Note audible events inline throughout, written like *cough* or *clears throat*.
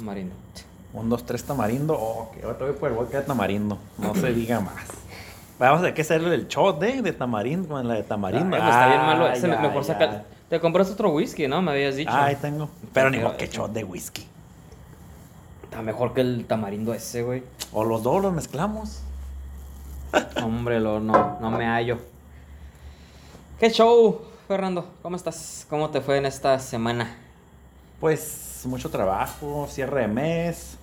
Tamarindo. Un, dos, tres tamarindo. Oh, que otra vez por el vodka de tamarindo. No se diga más. Vamos a tener que hacerle el shot ¿eh? de tamarindo con la de tamarindo. Pues está bien malo. Ah, ese, ya, mejor saca. Te compras otro whisky, ¿no? Me habías dicho. Ah, ahí tengo. Pero ni modo que shot de whisky. Está mejor que el tamarindo ese, güey. O los dos los mezclamos. *laughs* Hombre, lo, no, no me hallo. ¿Qué show, Fernando? ¿Cómo estás? ¿Cómo te fue en esta semana? Pues mucho trabajo, cierre de mes,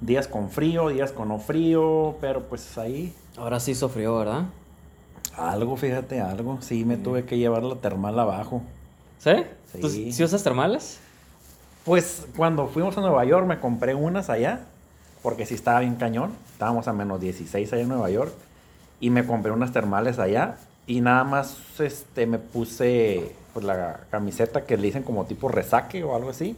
días con frío, días con no frío, pero pues ahí Ahora sí hizo frío, ¿verdad? algo, fíjate, algo. Sí, me tuve que llevar la termal abajo. ¿Sí? Sí. ¿Tú sí usas termales? Pues cuando fuimos a Nueva York me compré unas allá, porque sí estaba bien cañón. Estábamos a menos 16 allá en Nueva York. Y me compré unas termales allá. Y nada más este, me puse pues, la camiseta que le dicen como tipo resaque o algo así.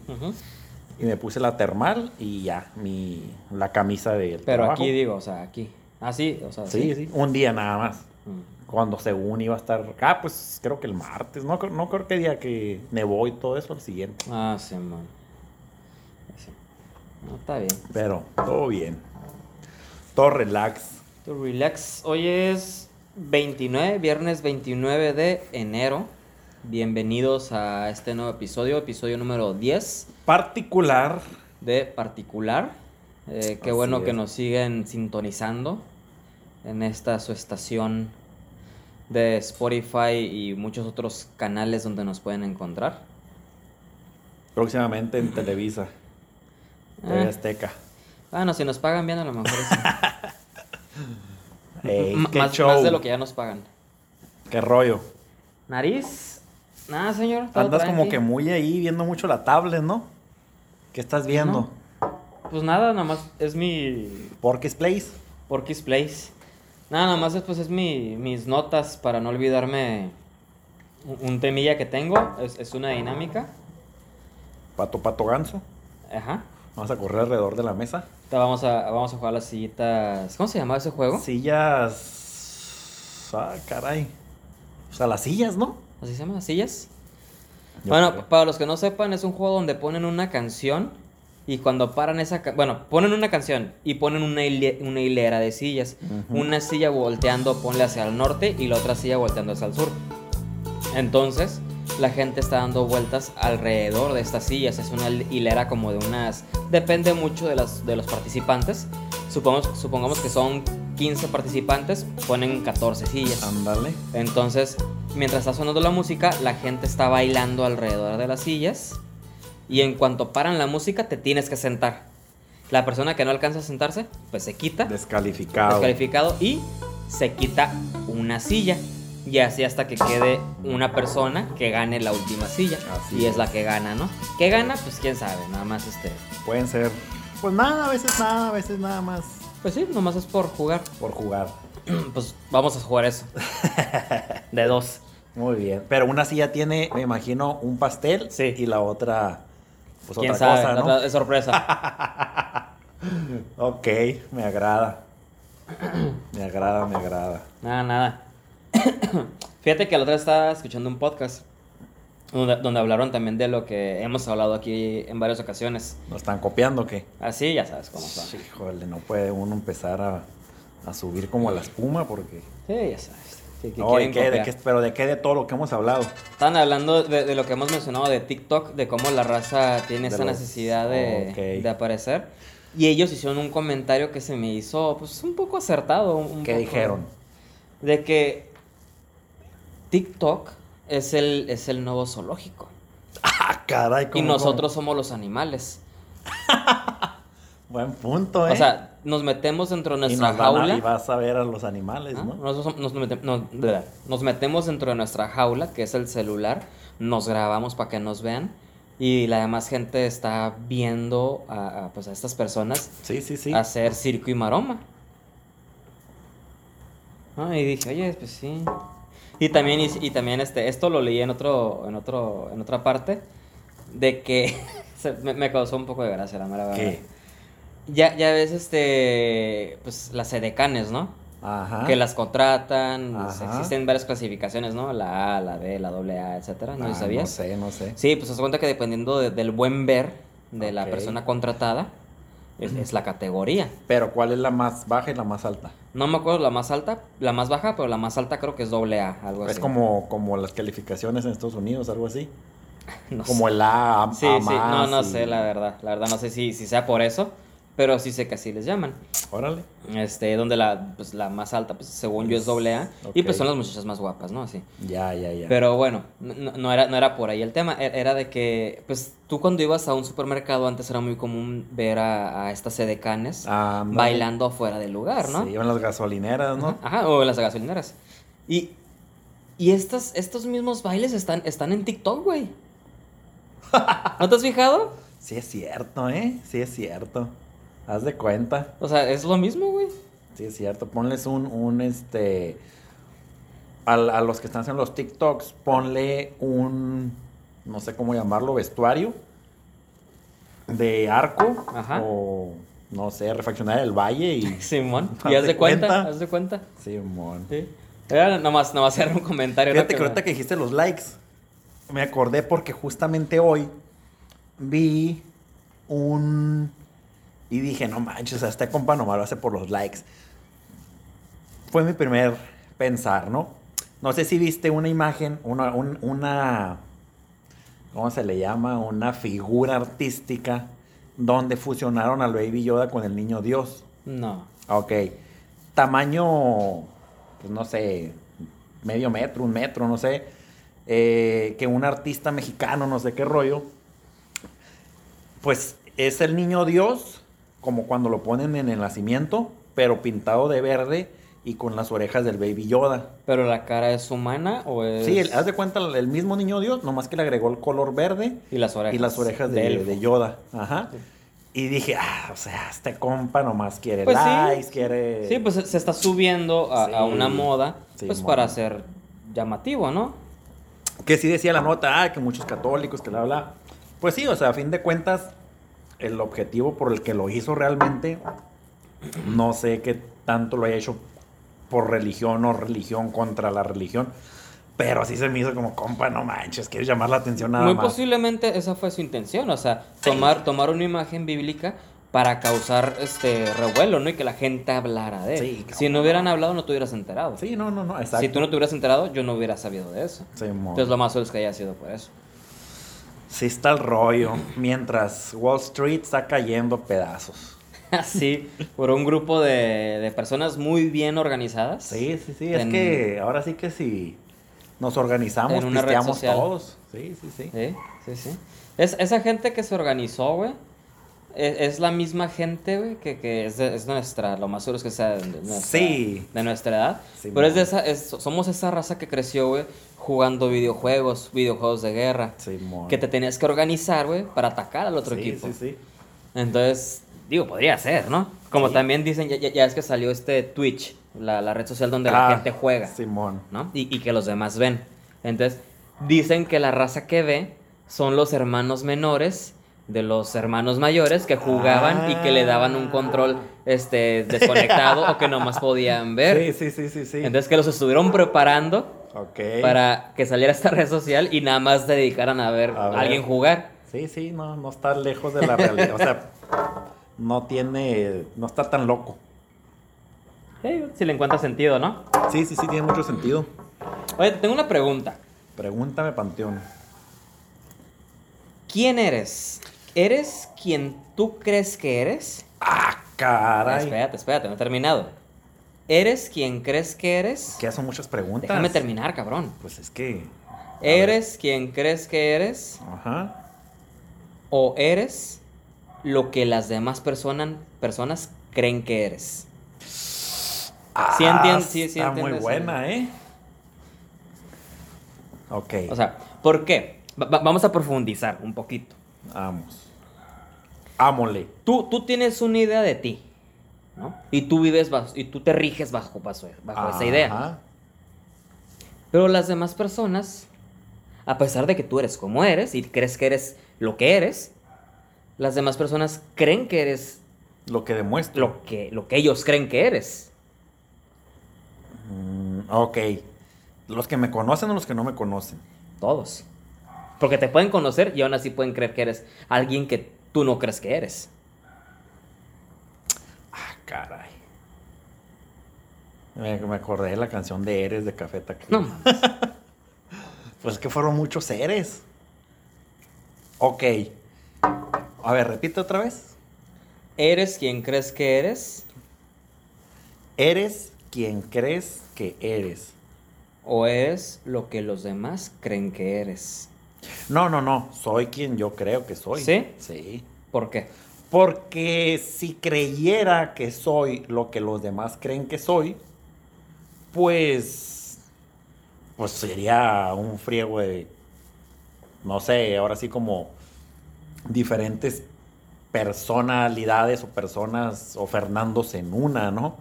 Y me puse la termal y ya, mi, la camisa del Pero trabajo. aquí digo, o sea, aquí. Ah, sí, o sea, Sí, sí, un día nada más. Mm. Cuando según iba a estar. Ah, pues creo que el martes. No, creo- no creo que día que nevó y todo eso, el siguiente. Ah, sí, man. Sí. No, está bien. Pero todo bien. Todo relax. To relax. Hoy es 29, viernes 29 de enero. Bienvenidos a este nuevo episodio, episodio número 10 Particular. de Particular. Eh, qué Así bueno que es. nos siguen sintonizando en esta su estación de Spotify y muchos otros canales donde nos pueden encontrar. Próximamente en Televisa. TV Eh, Azteca. bueno, si nos pagan bien a lo mejor. *laughs* Ey, qué más, show. más de lo que ya nos pagan. Qué rollo. Nariz. Nada, señor. Andas como que muy ahí viendo mucho la tablet, ¿no? ¿Qué estás viendo? Pues nada, nada más es mi Porky's Place. Porky's Place. Nada, nada más es, pues es mi, mis notas para no olvidarme un, temilla que tengo. Es, es una dinámica. Pato, pato, ganso. Ajá. Vamos a correr alrededor de la mesa. Vamos a, vamos a jugar las sillitas. ¿Cómo se llamaba ese juego? Sillas. Ah, caray. O sea, las sillas, ¿no? ¿Así se llama? ¿Las sillas? Yo bueno, creo. para los que no sepan, es un juego donde ponen una canción y cuando paran esa... Bueno, ponen una canción y ponen una, hile- una hilera de sillas. Una silla volteando, ponle hacia el norte y la otra silla volteando hacia el sur. Entonces, la gente está dando vueltas alrededor de estas sillas. Es una hilera como de unas... Depende mucho de, las, de los participantes. Supongamos, supongamos que son 15 participantes, ponen 14 sillas. Ándale. Entonces, mientras está sonando la música, la gente está bailando alrededor de las sillas. Y en cuanto paran la música, te tienes que sentar. La persona que no alcanza a sentarse, pues se quita, Descalificado. descalificado, y se quita una silla. Y así hasta que quede una persona que gane la última silla. Así y es es. la que gana, ¿no? ¿Qué gana? Pues quién sabe, nada más este. Pueden ser. Pues nada, a veces nada, a veces nada más. Pues sí, nomás es por jugar. Por jugar. *clears throat* Pues vamos a jugar eso. *laughs* De dos. Muy bien. Pero una silla tiene, me imagino, un pastel. Sí. Y la otra, pues ¿Quién otra sabe? cosa, La ¿no? otra es sorpresa. *laughs* Ok, me agrada. Me agrada, me agrada. Nada, nada. *coughs* Fíjate que la otra vez estaba escuchando un podcast donde, donde hablaron también de lo que hemos hablado aquí en varias ocasiones. ¿Nos están copiando o qué? Así ya sabes cómo son. Sí, Híjole, no puede uno empezar a, a subir como la espuma porque... ya sabes. Que No, quieren ¿de qué? ¿De copiar. qué? Pero ¿de qué? De todo lo que hemos hablado. Estaban hablando de, de lo que hemos mencionado de TikTok, de cómo la raza tiene De esa los- necesidad de, de aparecer. Y ellos hicieron un comentario que se me hizo pues un poco acertado. un ¿Qué poco- dijeron? De que TikTok es el, es el nuevo zoológico. Ah, caray, Y ¿cómo, nosotros somos los animales. *laughs* Buen punto, ¿eh? O sea, nos metemos dentro de y, nuestra nos van a- jaula. y vas a ver a los animales, ¿ah? ¿no? Nos, metemos dentro de nuestra jaula, que es el celular. Nos grabamos para que nos vean. Y la demás gente está viendo a, a, pues, a estas personas Sí, sí, sí. hacer circo y maroma. Ah, y dije, oye, pues sí. Y también, y, y también este, esto lo leí en otro, en otro, en otra parte, de que *laughs* me causó un poco de gracia la mera verdad. ¿Qué? Ya, ya ves, este, pues las edecanes, ¿no? Ajá. Que las contratan, pues, existen varias clasificaciones, ¿no? La A, la B, la doble A, etcétera, ¿no Ah, sabías? No sé, no sé. Sí, pues se cuenta que dependiendo de- del buen ver, de la persona contratada, es, es la categoría. Pero ¿cuál es la más baja y la más alta? No me acuerdo la más alta, la más baja, pero la más alta creo que es doble A, algo así. Es como, como las calificaciones en Estados Unidos, algo así. *laughs* No Como sé. el A, a, Sí, a sí, no, más no y- sé, la verdad. La verdad no sé si, si sea por eso, pero sí sé que así les llaman. Órale. Este, donde la, pues, la más alta, pues según yo es doble A. Y pues son las muchachas más guapas, ¿no? Así. Ya, ya, ya. Pero bueno, no, no era, no era por ahí el tema. e- Era de que, pues tú cuando ibas a un supermercado antes era muy común ver a, a estas sedecanes Ándale. bailando afuera del lugar, ¿no? Sí, en las gasolineras, ¿no? Ajá, o las gasolineras. Y, y estas, estos mismos bailes están, están en TikTok, güey. *laughs* ¿No te has fijado? Sí es cierto, ¿eh? Sí es cierto. Haz de cuenta. O sea, es lo mismo, güey. Sí es cierto. Ponles un, un este... A, a los que están haciendo los TikToks, ponle un... No sé cómo llamarlo, vestuario. De arco. Ajá. O... No sé, refaccionar el valle y... *laughs* Simón. *laughs* Y haz de cuenta, cuenta. haz de cuenta. Simón. Sí. Era nomás, nomás hacer un comentario. ¿no? Fíjate que me- ahorita que dijiste los likes, me acordé porque justamente hoy vi un... Y dije, no manches, sea, este compa nomás lo hace por los likes. Fue mi primer pensar, ¿no? No sé si viste una imagen, una, un- una... ¿Cómo se le llama? Una figura artística donde fusionaron al Baby Yoda con el Niño Dios. No. Ok. Tamaño, pues no sé, medio metro, un metro, no sé. Eh, que un artista mexicano, no sé qué rollo. Pues es el niño Dios, como cuando lo ponen en el nacimiento, pero pintado de verde y con las orejas del Baby Yoda. ¿Pero la cara es humana o es...? Sí, el- haz de cuenta el, mismo niño Dios, nomás que le agregó el color verde Y las orejas. y las orejas de, Yoda. Ajá. Y dije, ah, o sea, este compa nomás quiere Pues sí. likes, quiere... Sí, pues se- está subiendo a, una moda, pues moda. para ser llamativo, ¿no? Que sí decía la nota, ah, que muchos católicos, que bla, bla. Pues sí, o sea, a fin de cuentas, el objetivo por el que lo hizo realmente, no sé qué tanto lo haya hecho por religión o religión contra la religión, pero sí se me hizo como, compa, no manches, quieres llamar la atención nada Muy más. posiblemente esa fue su intención, o sea, tomar, tomar una imagen bíblica para causar este revuelo, ¿no? Y que la gente hablara de él. Sí, si no hubieran hablado, no te hubieras enterado. Sí, no, no, no, exacto. Si tú no te hubieras enterado, yo no hubiera sabido de eso. Sí. Entonces lo más seguro es que haya sido por eso. Sí está el rollo, mientras Wall Street está cayendo a pedazos. *laughs* Así, por un grupo de, de personas muy bien organizadas. Sí, sí, sí, es En- que ahora sí que si nos organizamos, una pisteamos todos. Sí, sí, sí. Sí, sí, sí. Es, esa gente que se organizó, güey, es, es la misma gente, güey, que, que es, de- es nuestra, lo más seguro es que sea de nuestra, Sí. de nuestra edad. Sí, pero es de esa, es- somos esa raza que creció, güey, jugando videojuegos, videojuegos de guerra. Simón. Que te tenías que organizar, güey, para atacar al otro sí, equipo. Sí, sí, Entonces, digo, podría ser, ¿no? Como Sí. también dicen, ya, ya- es que salió este Twitch, la, la red social donde la Ah, gente juega. Simón. ¿no? Y, y que los demás ven. Entonces, dicen que la raza que ve son los hermanos menores de los hermanos mayores que jugaban y que le daban un control este, desconectado o que nomás podían ver. *laughs* Sí, sí, sí, sí, sí. Entonces, que los estuvieron preparando ok. para que saliera esta *laughs* red social y nada más se dedicaran a ver A a ver. alguien jugar. Sí, sí, no, no está lejos de la realidad. o sea, no tiene, no está tan loco. Sí, si le encuentra sentido, ¿no? Sí, sí, sí, tiene mucho sentido. Oye, tengo una pregunta. Pregúntame, Panteón. ¿Quién eres? ¿Eres quien tú crees que eres? Ah, caray. Espérate, espérate, no he terminado. ¿Eres quien crees que eres? Que son muchas preguntas. Déjame terminar, cabrón. Pues es que. ¿Eres quien crees que eres? Ajá. ¿O eres lo que las demás personas, personas creen que eres? Sí entien- sí- sí Ah, Está muy buena, ¿eh? Ok. O sea, ¿por qué? Va- va- vamos a profundizar un poquito. vamos. Ámole. Tú, tú tienes una idea de ti, ¿no? Y tú vives bajo, y tú te riges bajo, bajo, bajo esa idea. Pero las demás personas, a pesar de que tú eres como eres y crees que eres lo que eres, las demás personas creen que eres Lo que demuestra. lo que, lo que ellos creen que eres. Mm, ok. Los que me conocen o los que no me conocen. Todos. Porque te pueden conocer y aún así pueden creer que eres alguien que tú no crees que eres. Caray. Me, me acordé de la canción de Eres de Café Tacuba. No. *laughs* Pues es que fueron muchos seres. Ok. A ver, repite otra vez. ¿Eres quien crees que eres? Eres quien crees que eres. ¿O eres lo que los demás creen que eres? No, no, no. Soy quien yo creo que soy. ¿Sí? Sí. ¿Por qué? Porque si creyera que soy lo que los demás creen que soy, pues. Pues sería un friego de. No sé, ahora sí como. Diferentes personalidades o personas o Fernandos en una, ¿no?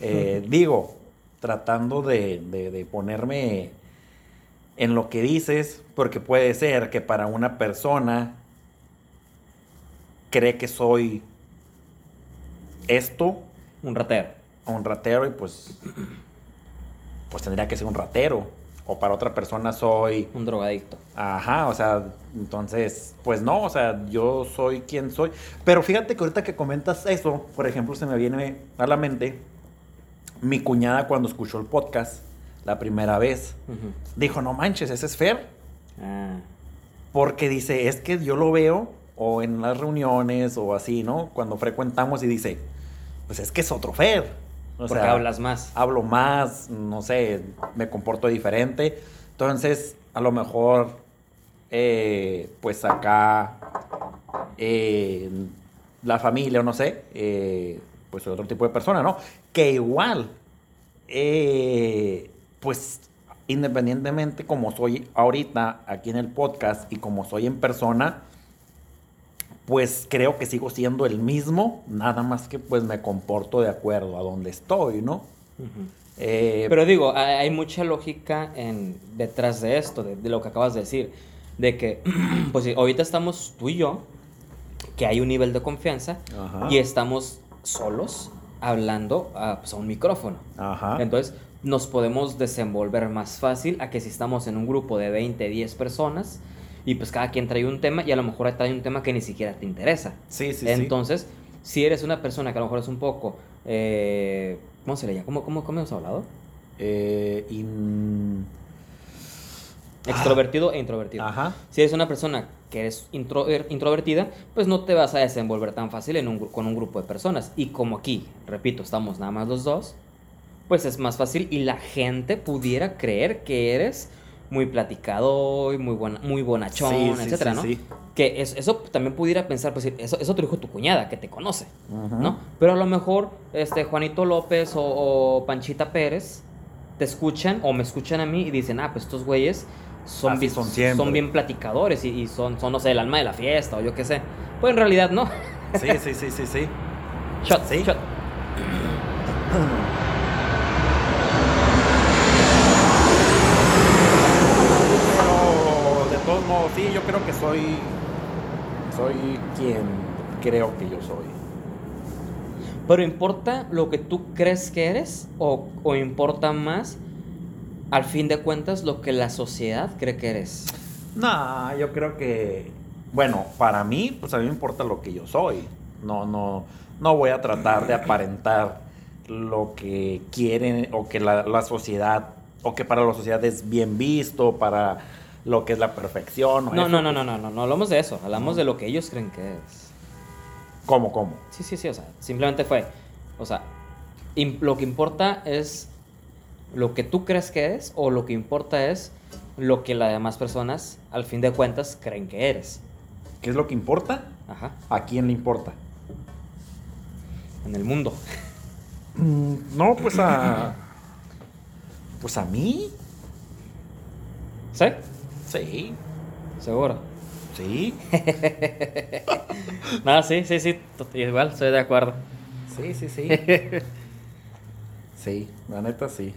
Eh, Digo, tratando de, de- de ponerme en lo que dices, porque puede ser que para una persona cree que soy esto, Un ratero. un ratero, y pues, pues tendría que ser un ratero. O para otra persona soy, Un drogadicto. ajá, o sea, entonces, pues no, o sea, yo soy quien soy. Pero fíjate que ahorita que comentas eso, por ejemplo, se me viene a la mente mi cuñada cuando escuchó el podcast la primera vez. Dijo, no manches, ese es Fer. Ah. Porque dice, es que yo lo veo o en las reuniones o así, ¿no? Cuando frecuentamos y dice, pues es que es otro Fer. O Porque sea, hablas más. Hablo más, no sé, me comporto diferente. Entonces, a lo mejor, eh, pues acá, eh, la familia, o no sé, eh, pues otro tipo de persona, ¿no? Que igual, pues independientemente como soy ahorita aquí en el podcast y como soy en persona, pues creo que sigo siendo el mismo, nada más que pues me comporto de acuerdo a donde estoy, ¿no? Eh, Pero digo, hay, mucha lógica en, detrás de esto, de, de lo que acabas de decir. De que, *clears throat* pues ahorita estamos tú y yo, que hay un nivel de confianza, Ajá. y estamos solos hablando a, pues, a un micrófono. Ajá. Entonces, nos podemos desenvolver más fácil a que si estamos en un grupo de 20, 10 personas, y pues cada quien trae un tema, y a lo mejor trae un tema que ni siquiera te interesa. sí, sí, sí. Entonces, si eres una persona que a lo mejor es un poco... eh, ¿Cómo se le llama? ¿Cómo, cómo, cómo hemos hablado? Eh, in- Extrovertido e introvertido. Ajá. Si eres una persona que eres intro- er, introvertida, pues no te vas a desenvolver tan fácil en un, con un grupo de personas. Y como aquí, repito, estamos nada más los dos, pues es más fácil y la gente pudiera creer que eres muy platicado y muy, buena, muy bonachón, Sí, sí, etcétera, sí, ¿no? sí. Que es- eso también pudiera pensar, pues eso, eso te dijo tu cuñada, que te conoce, Ujú. ¿no? Pero a lo mejor este, Juanito López o, o Panchita Pérez te escuchan o me escuchan a mí y dicen, ah, pues estos güeyes son, bien, son son bien platicadores y, y son, son, no sé, el alma de la fiesta o yo qué sé. Pues en realidad no. Sí, sí, sí, sí, sí. *laughs* Shot, Sí. shot. *clears throat* Pero de todos modos, sí, yo creo que soy. Soy quien creo que yo soy. Pero importa lo que tú crees que eres o, o importa más, al fin de cuentas, lo que la sociedad cree que eres. No, yo creo que. Bueno, para mí, pues a mí me importa lo que yo soy. No, no, no voy a tratar de aparentar lo que quieren o que la, la sociedad, o que para la sociedad es bien visto, para lo que es la perfección. o No, eso. no, no, no, no, no, no hablamos de eso, hablamos de lo que ellos creen que es. ¿Cómo, cómo? Sí, sí, sí, o sea, simplemente fue, o sea, lo que importa es lo que tú crees que eres o lo que importa es lo que las demás personas, al fin de cuentas, creen que eres. ¿Qué es lo que importa? Ajá, ¿A quién le importa? en el mundo. Mm, No, pues a. Pues a mí. ¿Sí? Sí, Seguro. sí. *laughs* No, sí, sí, sí, igual, estoy de acuerdo. Sí, sí, sí. *laughs* Sí, la neta sí.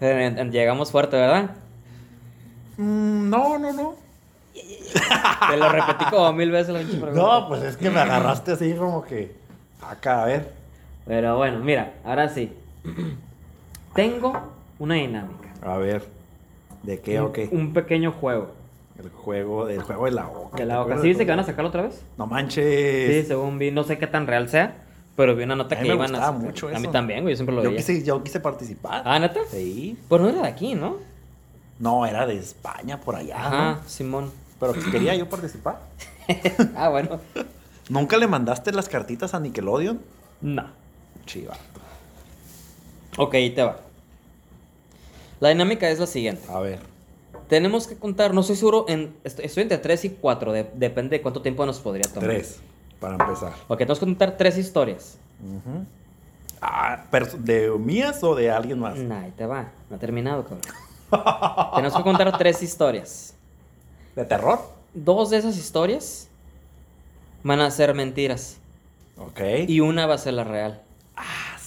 Llegamos fuerte, ¿verdad? Mm, no, no, no. *laughs* Te lo repetí como mil veces la pinche pregunta. No, pues es que me agarraste así como que. Acá, a ver. Pero bueno, mira, ahora sí. *clears throat* Tengo una dinámica. A ver. ¿De qué o un, qué? un pequeño juego. El juego, el juego de la boca. De la ¿te boca. ¿Sí dice que van a sacarlo otra vez? No manches. Sí, según vi, no sé qué tan real sea, pero vi una nota A que me iban a sacar. mucho A mí eso. también, güey, yo siempre lo yo, veía. quise, yo quise participar. Ah, ¿neta? Sí. Pues no era de aquí, ¿no? No, era de España, por allá. ¿no? Simón. Pero pues quería yo participar. *laughs* ah, bueno. ¿Nunca le mandaste las cartitas a Nickelodeon? No. Chiva. Ok, ahí te va. La dinámica es la siguiente. A ver. Tenemos que contar, no estoy seguro, en, estoy, estoy entre 3 y 4, depende de cuánto tiempo nos podría tomar. Tres. Para empezar. Ok, tenemos que contar tres historias. Ujú. Ah, pero ¿de mías o de alguien más? Nah, ahí te va. No ha terminado, cabrón. *laughs* tenemos que contar tres historias. ¿De terror? Dos de esas historias van a ser mentiras. Ok. Y una va a ser la real.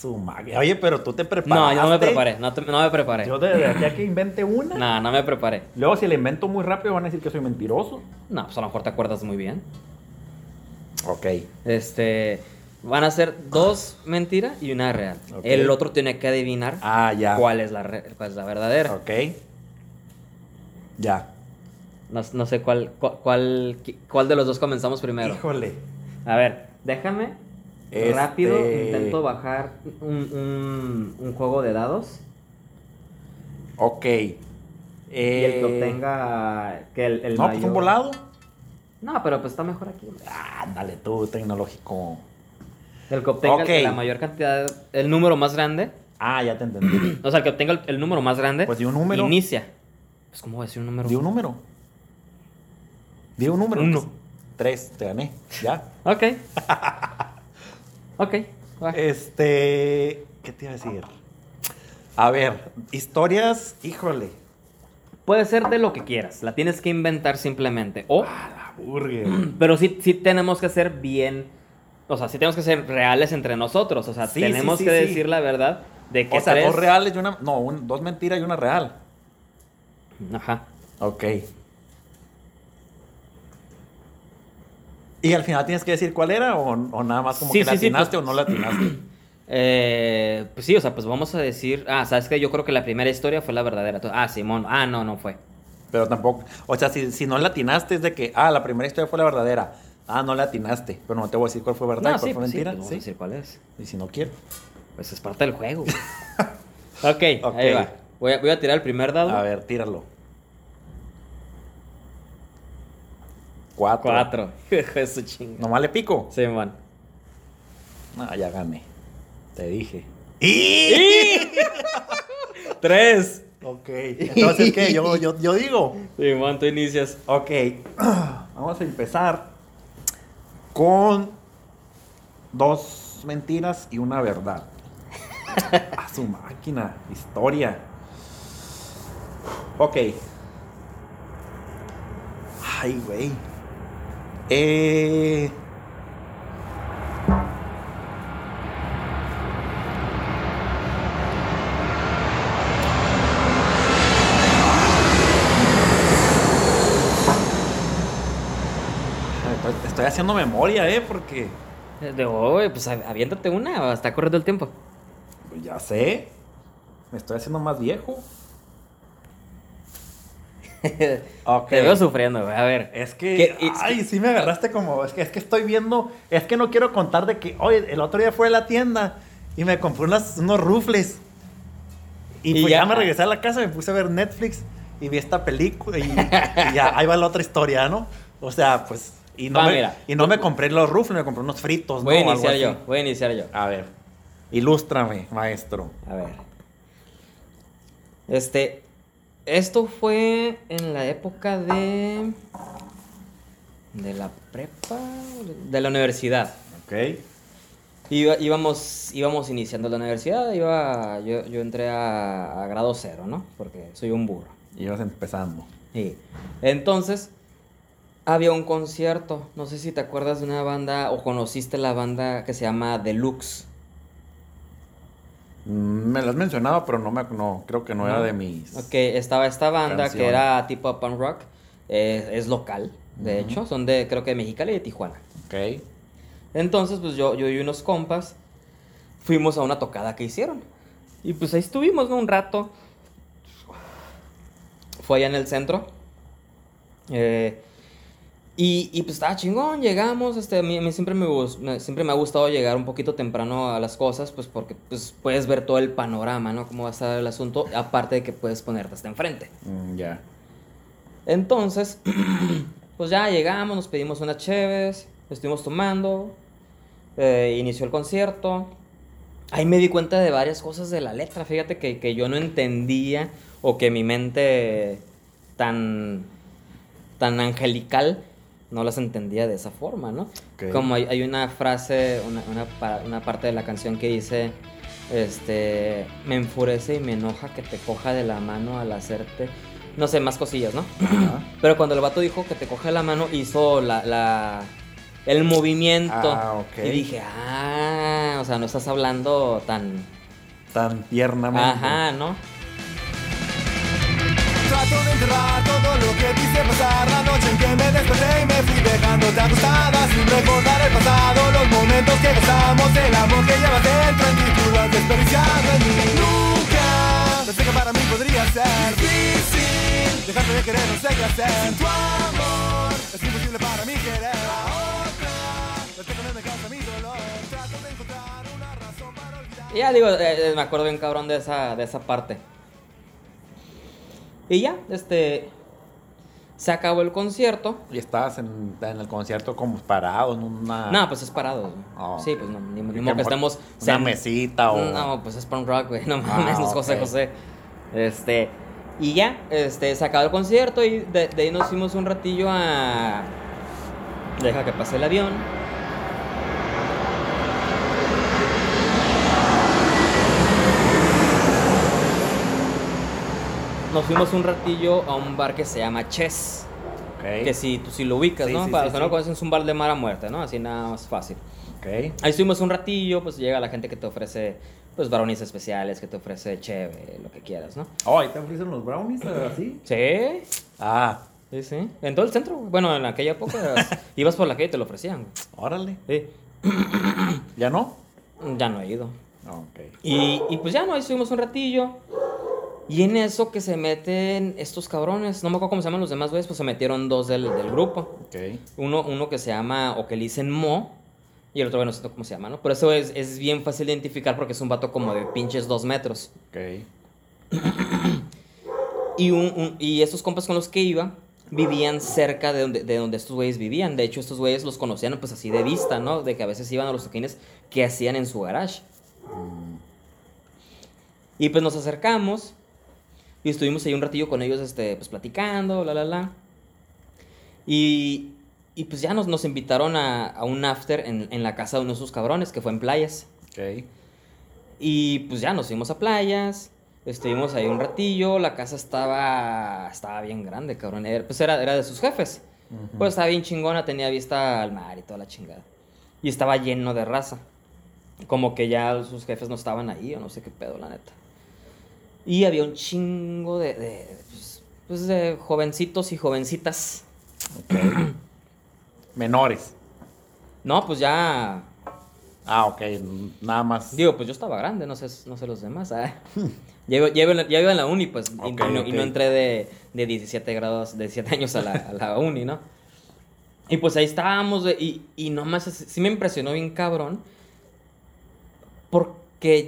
Su. Oye, pero tú te No, preparaste. yo no me preparé. No, te- no me preparé. Yo de aquí a que invente una. *laughs* No, no me preparé. Luego, si la invento muy rápido, van a decir que soy mentiroso. No, pues a lo mejor te acuerdas muy bien. Ok. Este. Van a ser dos mentiras y una real. Ok. El otro tiene que adivinar Ah, ya. cuál es la, re- cuál es la verdadera. Ok. Ya. No, no sé cuál, cu- cuál, cuál de los dos comenzamos primero. Híjole. A ver, déjame Este- rápido. Intento bajar un, un- un juego de dados. Ok. Y el que Eh, obtenga. Que el, el No, pues un volado. No, pero pues está mejor aquí. Ah, dale tú, tecnológico. El que obtenga Ok. la mayor cantidad. El número más grande. Ah, ya te entendí. *clears throat* O sea, el que obtenga el, el número más grande. Pues di un número. Inicia. Pues, ¿cómo voy a decir un número? Di un número. Di un número. Uno. Tres, te gané. Ya. Ok. *laughs* ok. va. Este. ¿Qué te iba a decir? A ver, historias, híjole. Puede ser de lo que quieras. La tienes que inventar simplemente. O. A la burger. *clears throat* Pero sí, sí tenemos que ser bien. O sea, sí tenemos que ser reales entre nosotros. O sea, Sí, tenemos sí, sí, que decir la verdad de que O sea, tres- dos reales y una. No, un- dos mentiras y una real. Ajá. Ok. ¿Y al final tienes que decir cuál era o, o nada más como Sí, que la sí, sí, atinaste pues- o no la atinaste? *clears throat* Eh, pues sí, o sea, pues vamos a decir. Ah, sabes que yo creo que la primera historia fue la verdadera. Ah, Simón. Ah, no, no fue. Pero tampoco. O sea, si, si no la atinaste es de que, ah, la primera historia fue la verdadera. Ah, no la atinaste. Pero no te voy a decir cuál fue verdad No, y cuál sí, fue pues sí, mentira. pues vamos a Sí. decir cuál es. Y si no quiero. Pues es parte del juego. *laughs* ok, ahí va. Voy a, voy a tirar el primer dado. A ver, tíralo. Cuatro. Cuatro. *laughs* Su chinga. Nomás le pico. Simón. Ah, ya gané. Te dije. *laughs* Tres. Ok. Entonces, ¿qué? Yo, yo, yo digo. Simón, tú inicias. Ok. *clears throat* Vamos a empezar con dos mentiras y una verdad. *laughs* A su máquina. Historia. Ok. Ay, güey. Eh. Estoy, estoy haciendo memoria, ¿eh? Porque. De hoy, pues av- aviéntate una, está corriendo el tiempo. Pues ya sé. Me estoy haciendo más viejo. *laughs* Ok. Te veo sufriendo, güey. A ver. Es que, ¿Qué? Ay, sí me agarraste como, es que, es que estoy viendo, es que no quiero contar de que, oye, el otro día fui a la tienda y me compré unas- unos rufles. Y, Y pues ya. ya. me regresé a la casa, me puse a ver Netflix y vi esta película y, y ya, ahí va la otra historia, ¿no? O sea, pues, y no, Va, me, mira. y no me compré los rufles, me compré unos fritos, Voy a ¿no? Algo iniciar yo, voy a iniciar yo. A ver, ilústrame, maestro. A ver. Este. Esto fue en la época de. De la prepa. De la universidad. Ok. Iba- íbamos, íbamos iniciando la universidad. Iba, yo, yo entré a, a grado cero, ¿no? Porque soy un burro. Y ibas empezando. Y entonces había un concierto. No sé si te acuerdas de una banda o conociste la banda que se llama Deluxe. Me lo has mencionado, pero no me, no, creo que no, era de mis. Ok, estaba esta banda que era tipo punk rock. eh, es local, de hecho. Son de, creo que de Mexicali y de Tijuana. Ok. Entonces, pues yo, yo y unos compas fuimos a una tocada que hicieron. Y pues ahí estuvimos, ¿no? Un rato. Fue allá en el centro. Eh, y, y, pues estaba chingón, llegamos, este, a mí, a mí siempre, me- siempre me ha gustado llegar un poquito temprano a las cosas, pues porque pues, puedes ver todo el panorama, ¿no? Cómo va a estar el asunto, aparte de que puedes ponerte hasta enfrente. Mm, ya. Entonces, *clears throat* pues ya llegamos, nos pedimos unas cheves, estuvimos tomando, eh, inició el concierto. Ahí me di cuenta de varias cosas de la letra, fíjate que, que yo no entendía o que mi mente tan, tan angelical no las entendía de esa forma, ¿no? Como hay, hay una frase, una, una, una parte de la canción que dice, este, me enfurece y me enoja que te coja de la mano al hacerte, no sé, más cosillas, ¿no? *clears throat* Pero cuando el vato dijo que te coge la mano, hizo la, la- el movimiento. Ah, ok. Y dije, ah, o sea, no estás hablando tan... Tan tiernamente. Ajá, ¿no? Trato de enterrar todo lo que quise pasar La noche en que me desperté y me fui dejándote acostada Sin recordar el pasado, los momentos que gozamos El amor que llevas dentro en ti, tú has desperdiciado en mí. Nunca pensé que para mí podría ser difícil Dejarte de querer, no sé qué hacer. Sin tu amor, es imposible para mí querer a otra. Verte con me causa mi dolor Trato de encontrar una razón para olvidar. Ya digo, eh, eh, me acuerdo bien cabrón de esa, de esa parte. Y ya, este... Se acabó el concierto. Y estabas en, en el concierto como parado en una. No, pues es parado. Oh. Sí, pues no, ni, ni modo que estemos... Una sen- mesita o. No, pues es punk rock, güey. *laughs* No Ah, mames, no es José. José. Este. Y ya, este, se acabó el concierto y de, de ahí nos fuimos un ratillo a. Deja que pase el avión. Nos fuimos un ratillo a un bar que se llama Chess. Ok. Que si tú si lo ubicas, Sí, ¿no? sí, Para los que no conocen, es un bar de mala muerte, ¿no? Así nada más fácil. Ok. Ahí estuvimos un ratillo, pues llega la gente que te ofrece, pues, brownies especiales, que te ofrece cheve, lo que quieras, ¿no? Oh, ¿ahí te ofrecen los brownies así? *clears throat* Sí, Ah, sí, sí. En todo el centro, bueno, en aquella época *laughs* ibas por la calle y te lo ofrecían, órale. Sí. *clears throat* ¿Ya no? Ya no he ido. Ok. Y, y pues ya no, ahí estuvimos un ratillo. Y en eso que se meten estos cabrones, no me acuerdo cómo se llaman los demás güeyes, pues se metieron dos del, del grupo. Ok. Uno, uno que se llama, o que le dicen Mo, y el otro, güey, no sé cómo se llama, ¿no? Pero eso es, es bien fácil de identificar porque es un vato como de pinches dos metros. Ok. Y, un, un- y estos compas con los que iba vivían cerca de donde, de donde estos güeyes vivían. De hecho, estos güeyes los conocían pues así de vista, ¿no? De que a veces iban a los toquines que hacían en su garage. Y pues nos acercamos y estuvimos ahí un ratillo con ellos, este, pues platicando, la, la, la. Y, y pues ya nos, nos invitaron a, a un after en, en la casa de uno de esos cabrones, que fue en playas. Ok. Y pues ya nos fuimos a playas, estuvimos ahí un ratillo, la casa estaba, estaba bien grande, cabrón. Era- pues era, era de sus jefes. Pues estaba bien chingona, tenía vista al mar y toda la chingada. Y estaba lleno de raza. Como que ya sus jefes no estaban ahí o no sé qué pedo, la neta. Y había un chingo de, de, pues, pues, de jovencitos y jovencitas. Ok. *clears throat* Menores. No, pues ya... Ah, ok. Nada más. Digo, pues yo estaba grande, no sé, no sé los demás. ah. *laughs* Ya, iba, en la, uni, pues, y- no, y no ok. entré de, de 17 grados, de 17 años a la, a la uni, ¿no? Y pues ahí estábamos, y, y nomás sí sí me impresionó bien cabrón, porque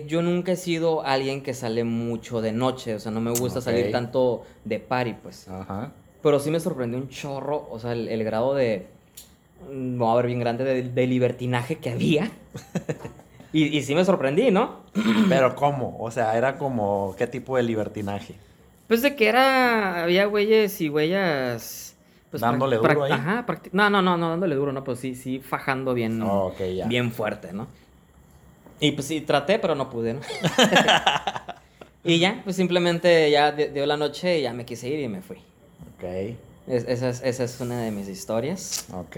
yo nunca he sido alguien que sale mucho de noche, o sea, no me gusta salir tanto de party, pues. Ajá. Pero sí me sorprendió un chorro, o sea, el, el grado de. mm, Vamos a ver, bien grande de, de libertinaje que había. *laughs* y, y sí me sorprendí, ¿no? Pero ¿cómo? O sea, era como ¿qué tipo de libertinaje? Pues de que era. Había güeyes y güeyes. Pues, Dándole duro ahí. Ajá, no, no, no, no, dándole duro, no, pues sí, sí, fajando bien. Oh, ok, ya. Bien fuerte, ¿no? Y pues sí, traté, pero no pude, ¿no? *laughs* y ya, pues simplemente ya dio la noche y ya me quise ir y me fui. Ok. Es- esa, es, esa es una de mis historias. Ok.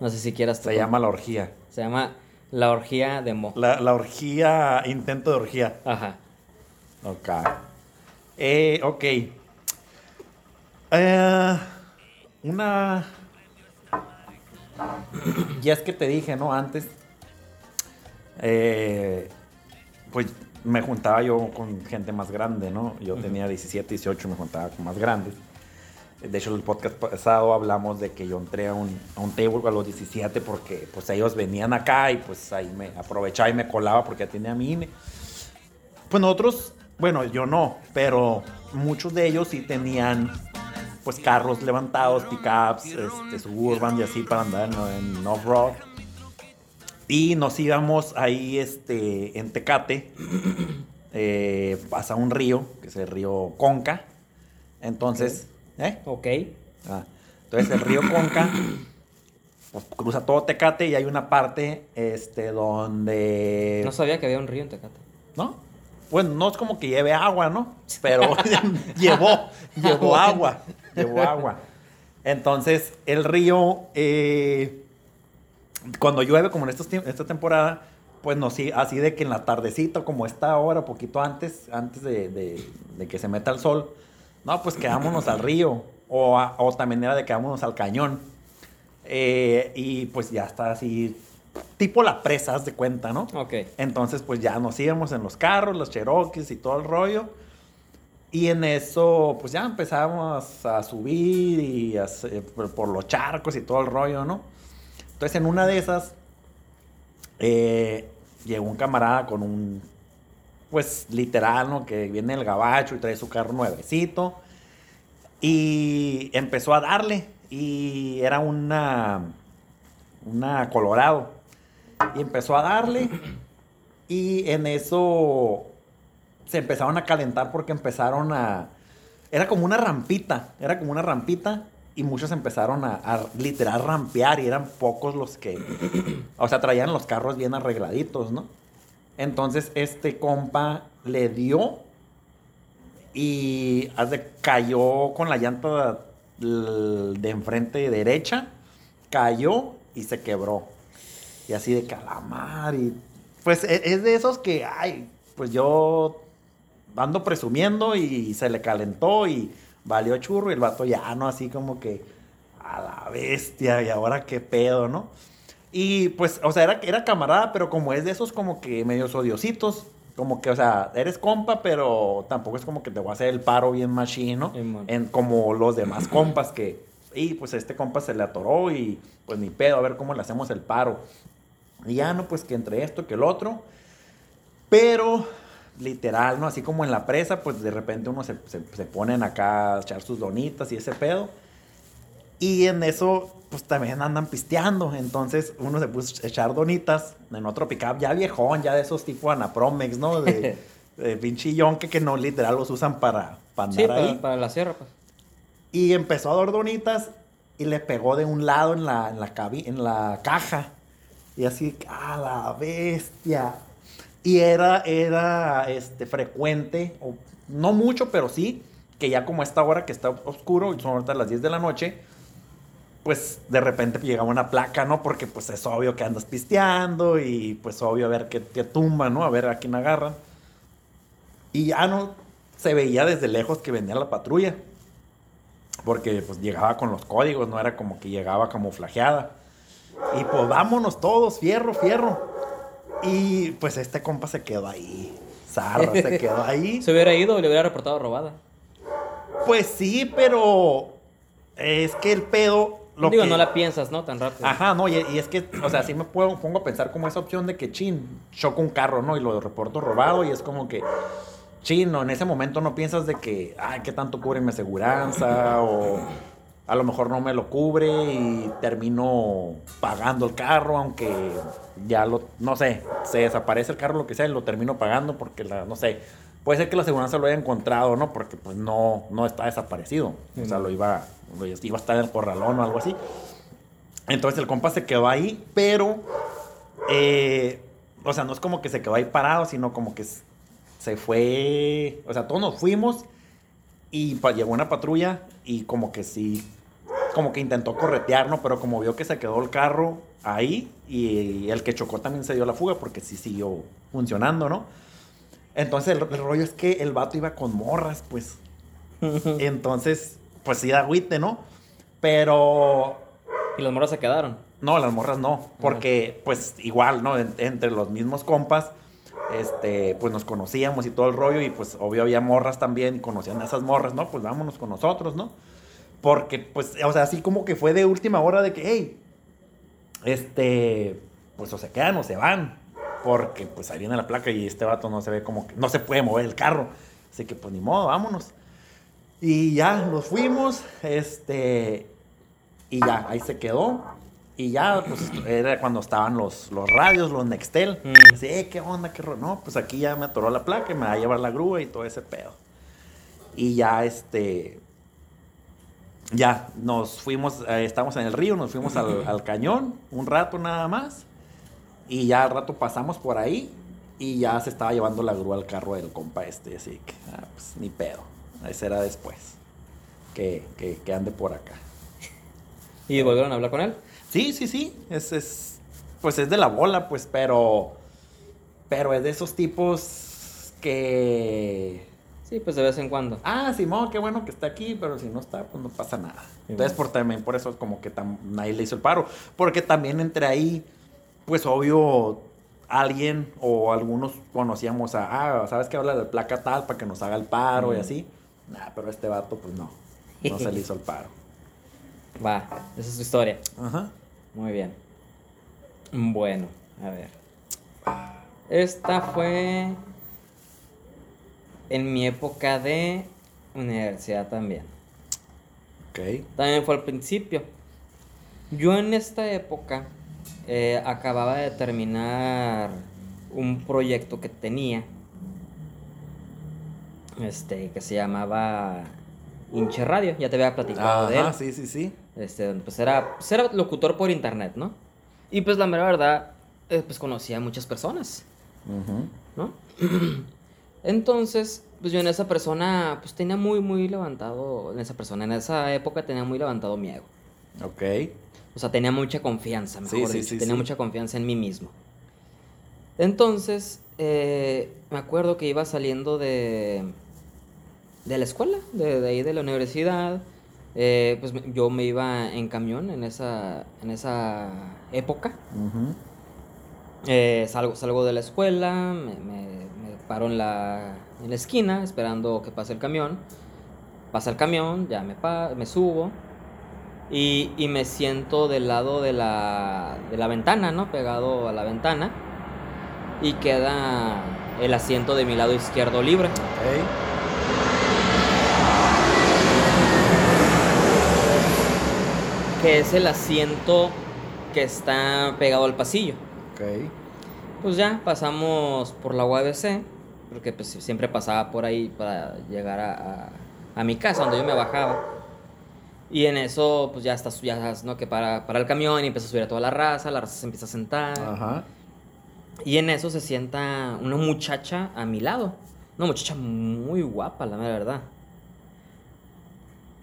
No sé si quieras tú Se llama la orgía. Se llama La Orgía de Mo. La, la orgía, intento de orgía. Ajá. Ok. Eh, ok. Eh, una. Ya es que te dije, ¿no? Antes. Eh, pues me juntaba yo con gente más grande, ¿no? Yo tenía 17, 18, me juntaba con más grandes. De hecho, el podcast pasado hablamos de que yo entré a un, a un table a los 17 porque pues ellos venían acá y pues ahí me aprovechaba y me colaba porque ya tenía mi INE. Pues nosotros, bueno, yo no, pero muchos de ellos sí tenían pues carros levantados, pickups, este, suburban y así para andar en, en off-road. Y nos íbamos ahí este, en Tecate, *clears throat* eh, pasa un río, que es el río Conca. Entonces, ¿eh? Ok. Ah, entonces el río Conca pues, cruza todo Tecate y hay una parte este, donde... No sabía que había un río en Tecate. ¿No? Bueno, no es como que lleve agua, ¿no? Pero *laughs* llevó, llevó *laughs* agua, llevó agua. Entonces, el río, eh, cuando llueve, como en estos esta temporada, pues no, sí, así de que en la tardecita, como está ahora, poquito antes, antes de, de- de que se meta el sol, no, pues quedámonos al río. O, a- o también era de quedámonos al cañón. Eh, y pues ya está así, tipo la presa, haz de cuenta, ¿no? Ok. Entonces, pues ya nos íbamos en los carros, los cherokees y todo el rollo. Y en eso, pues ya empezamos a subir y a por los charcos y todo el rollo, ¿no? Entonces, en una de esas, eh, llegó un camarada con un, pues literal, ¿no? Que viene el gabacho y trae su carro nuevecito. Y empezó a darle. Y era una, una Colorado. Y empezó a darle. Y en eso se empezaron a calentar porque empezaron a... Era como una rampita, era como una rampita y muchos empezaron a, a literal rampear y eran pocos los que... O sea, traían los carros bien arregladitos, ¿no? Entonces este compa le dio y haz de- cayó con la llanta l- de enfrente derecha, cayó y se quebró. Y así de calamar y pues e- es de esos que, ay, pues yo ando presumiendo y se le calentó y valió churro y el vato ya, ¿no? Así como que a la bestia y ahora qué pedo, ¿no? Y pues, o sea, era, era camarada, pero como es de esos como que medios odiositos, como que, o sea, eres compa, pero tampoco es como que te voy a hacer el paro bien machino, en como los demás *clears throat* compas que, y pues a este compa se le atoró y pues ni pedo, a ver cómo le hacemos el paro. Y ya, no, pues que entre esto que el otro, pero literal, ¿no? Así como en la presa, pues de repente uno se, se, se ponen acá a echar sus donitas y ese pedo. Y en eso, pues también andan pisteando. Entonces uno se puso a echar donitas en otro pickup ya viejón, ya de esos tipo Anapromex, ¿no? De, *laughs* de pinche yonque que no literal los usan para, para andar Sí, para, ahí. para la sierra, pues. Y empezó a dar donitas y le pegó de un lado en la, en la, cabi- en la caja. Y así, a la bestia. Y era, era este, frecuente, o no mucho, pero sí, que ya como esta hora que está oscuro, y son ahorita las 10 de la noche, pues de repente llegaba una placa, ¿no? Porque pues es obvio que andas pisteando y pues obvio a ver qué, qué tumba, ¿no? A ver a quién agarran. Y ya no se veía desde lejos que venía la patrulla. Porque pues llegaba con los códigos, no era como que llegaba camuflajeada. Y pues vámonos todos, fierro, fierro. Y pues este compa se quedó ahí. Zarra, se *laughs* quedó ahí. Se hubiera ido y le hubiera reportado robada. Pues sí, pero es que el pedo. Lo Digo, que- no la piensas, ¿no? Tan rápido. Ajá, no, y, y es que, o sea, sí me puedo, pongo a pensar como esa opción de que, chin, choco un carro, ¿no? Y lo reporto robado y es como que, chin, no, en ese momento no piensas de que, ay, ¿qué tanto cubre mi aseguranza? O a lo mejor no me lo cubre y termino pagando el carro, aunque ya lo, no sé, se desaparece el carro, lo que sea, y lo termino pagando porque, la, no sé, puede ser que la aseguranza lo haya encontrado, ¿no? Porque pues no, no está desaparecido. O sea, lo iba, lo iba a estar en el corralón o algo así. Entonces el compa se quedó ahí, pero, eh, o sea, no es como que se quedó ahí parado, sino como que se fue, o sea, todos nos fuimos y pa- llegó una patrulla y como que sí, como que intentó corretear, ¿no? Pero como vio que se quedó el carro ahí y el que chocó también se dio la fuga porque sí siguió funcionando, ¿no? Entonces el, el rollo es que el vato iba con morras, pues. *laughs* Entonces, pues sí da agüite, ¿no? Pero Y los moros se quedaron. no, las morras no, porque pues igual, ¿no? En- entre los mismos compas, este, pues nos conocíamos y todo el rollo y pues obvio había morras también y conocían a esas morras, ¿no? Pues vámonos con nosotros, ¿no? Porque, pues, o sea, así como que fue de última hora de que, hey, este, pues o se quedan o se van. Porque, pues, ahí viene la placa y este vato no se ve como que, no se puede mover el carro. Así que, pues, ni modo, vámonos. Y ya, nos fuimos, este, y ya, ahí se quedó. Y ya, pues, era cuando estaban los, los radios, los Nextel. Mm. Dice, "Eh, ¿qué onda? ¿Qué ro-?" No, pues aquí ya me atoró la placa y me va a llevar la grúa y todo ese pedo. Y ya, este, ya, nos fuimos, eh, estamos en el río, nos fuimos al, al cañón, un rato nada más. Y ya al rato pasamos por ahí y ya se estaba llevando la grúa al carro del compa este. Así que, ah, pues ni pedo. Ese era después. Que, que, que ande por acá. ¿Y volvieron a hablar con él? Sí, sí, sí. Es, es, pues es de la bola, pues, pero. Pero es de esos tipos que. Sí, pues de vez en cuando. Ah, Simón, qué bueno que está aquí, pero si no está, pues no pasa nada. Entonces, por, también por eso es como que tam- nadie le hizo el paro. Porque también entre ahí, pues obvio, alguien o algunos conocíamos a, ah, ¿sabes qué habla de placa tal para que nos haga el paro y así? Nah, pero este vato, pues no. No se le hizo el paro. *laughs* Va, esa es su historia. Ajá. Muy bien. Bueno, a ver. Esta fue en mi época de universidad también. Ok. También fue al principio. Yo en esta época eh, acababa de terminar un proyecto que tenía. Este, que se llamaba Inche Radio. Ya te había platicado de él. Ajá, sí, sí, sí. Este, pues era, pues era locutor por internet, ¿no? Y pues la mera verdad, eh, pues conocía a muchas personas. ¿no? *clears throat* Entonces, pues yo en esa persona, pues tenía muy, muy levantado, en esa persona, en esa época tenía muy levantado mi ego. Ok. O sea, tenía mucha confianza, mejor Sí, sí, dicho. sí, tenía sí. mucha confianza en mí mismo. Entonces, eh, me acuerdo que iba saliendo de, de la escuela, de, de ahí de la universidad. Eh, pues yo me iba en camión en esa, en esa época. Eh, salgo, salgo de la escuela, me, me- me paro en la, en la esquina esperando que pase el camión. Pasa el camión, ya me, pa- me subo y, y me siento del lado de la, de la ventana, ¿no? Pegado a la ventana. Y queda el asiento de mi lado izquierdo libre. Ok. Que es el asiento que está pegado al pasillo. Ok. Pues ya pasamos por la UABC, porque pues siempre pasaba por ahí para llegar a, a- a mi casa, donde yo me bajaba. Y en eso, pues ya estás, ya estás, ¿no? Que para, para el camión y empieza a subir a toda la raza, la raza se empieza a sentar. Ajá. Y en eso se sienta una muchacha a mi lado. Una muchacha muy guapa, la verdad.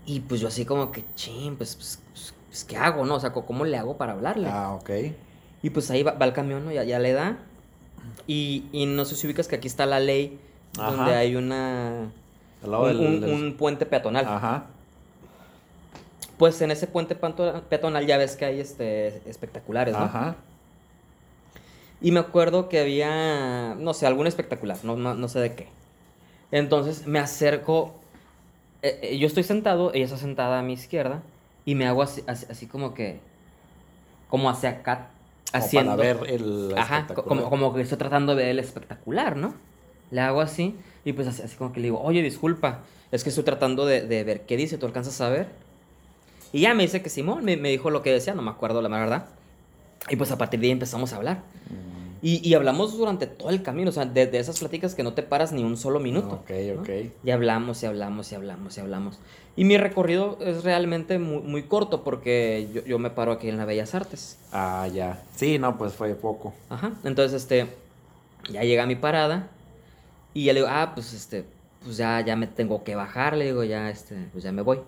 Y pues yo así como que, ching, pues, pues, pues, pues, ¿qué hago, no? O sea, ¿cómo le hago para hablarle? Ah, ok. Y pues ahí va, va el camión, ¿no? Ya, ya le da. Y, y no sé si ubicas que aquí está la ley, Ajá. donde hay una... Al lado un, del- un- del- un puente peatonal. Ajá. Pues en ese puente peatonal ya ves que hay este, espectaculares, ¿no? Ajá. Y me acuerdo que había, no sé, algún espectacular, no, no, no sé de qué. Entonces me acerco, eh, eh, yo estoy sentado, ella está sentada a mi izquierda, y me hago así, así, así como que, como hacia acá, Como haciendo... para ver el Ajá, como, como que estoy tratando de ver el espectacular, ¿no? Le hago así, y pues así, así como que le digo, oye, disculpa, es que estoy tratando de, de ver qué dice, ¿tú alcanzas a ver? Y ya me dice que Simón me, me dijo lo que decía, no me acuerdo la verdad. Y pues a partir de ahí empezamos a hablar. Mm, Y, y hablamos durante todo el camino, o sea, de, de esas pláticas que no te paras ni un solo minuto. Ok, ¿no? ok. Y hablamos y hablamos y hablamos y hablamos. Y mi recorrido es realmente muy, muy corto porque yo, yo me paro aquí en la Bellas Artes. Ah, ya. Sí, no, pues fue poco. Ajá. Entonces, este, ya llega mi parada y ya le digo, ah, pues, este, pues ya, ya me tengo que bajar, le digo, ya, este, pues ya me voy.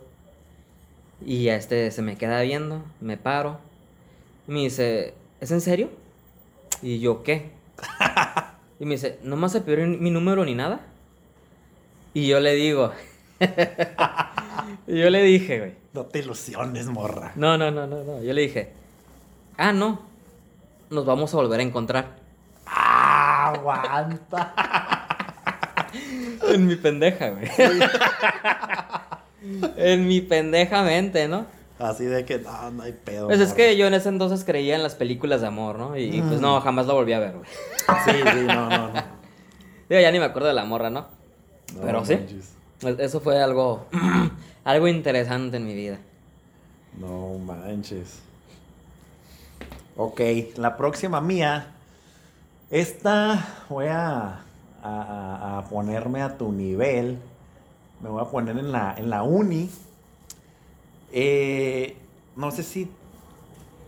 Y ya, este, se me queda viendo, me paro y me dice, ¿es en serio? Y yo, ¿qué? Y me dice, ¿no me vas a pedir mi número ni nada? Y yo le digo, *laughs* y yo le dije, güey, No te ilusiones, morra. no, no, no, no, no. Yo le dije, ah, no, nos vamos a volver a encontrar. Ah, aguanta. *laughs* En mi pendeja, güey. *laughs* En mi pendeja mente, ¿no? Así de que, no, no hay pedo. Pues es que yo en ese entonces creía en las películas de amor, ¿no? Y pues no, jamás lo volví a ver, güey. Sí, sí, no, no, no. *laughs* Digo, ya ni me acuerdo de la morra, ¿no? No Pero sí. manches. Eso fue algo, *clears throat* algo interesante en mi vida. No manches. Ok, la próxima mía. Esta voy a, a- a- a ponerme a tu nivel. Me voy a poner en la, en la uni. Eh, no sé si.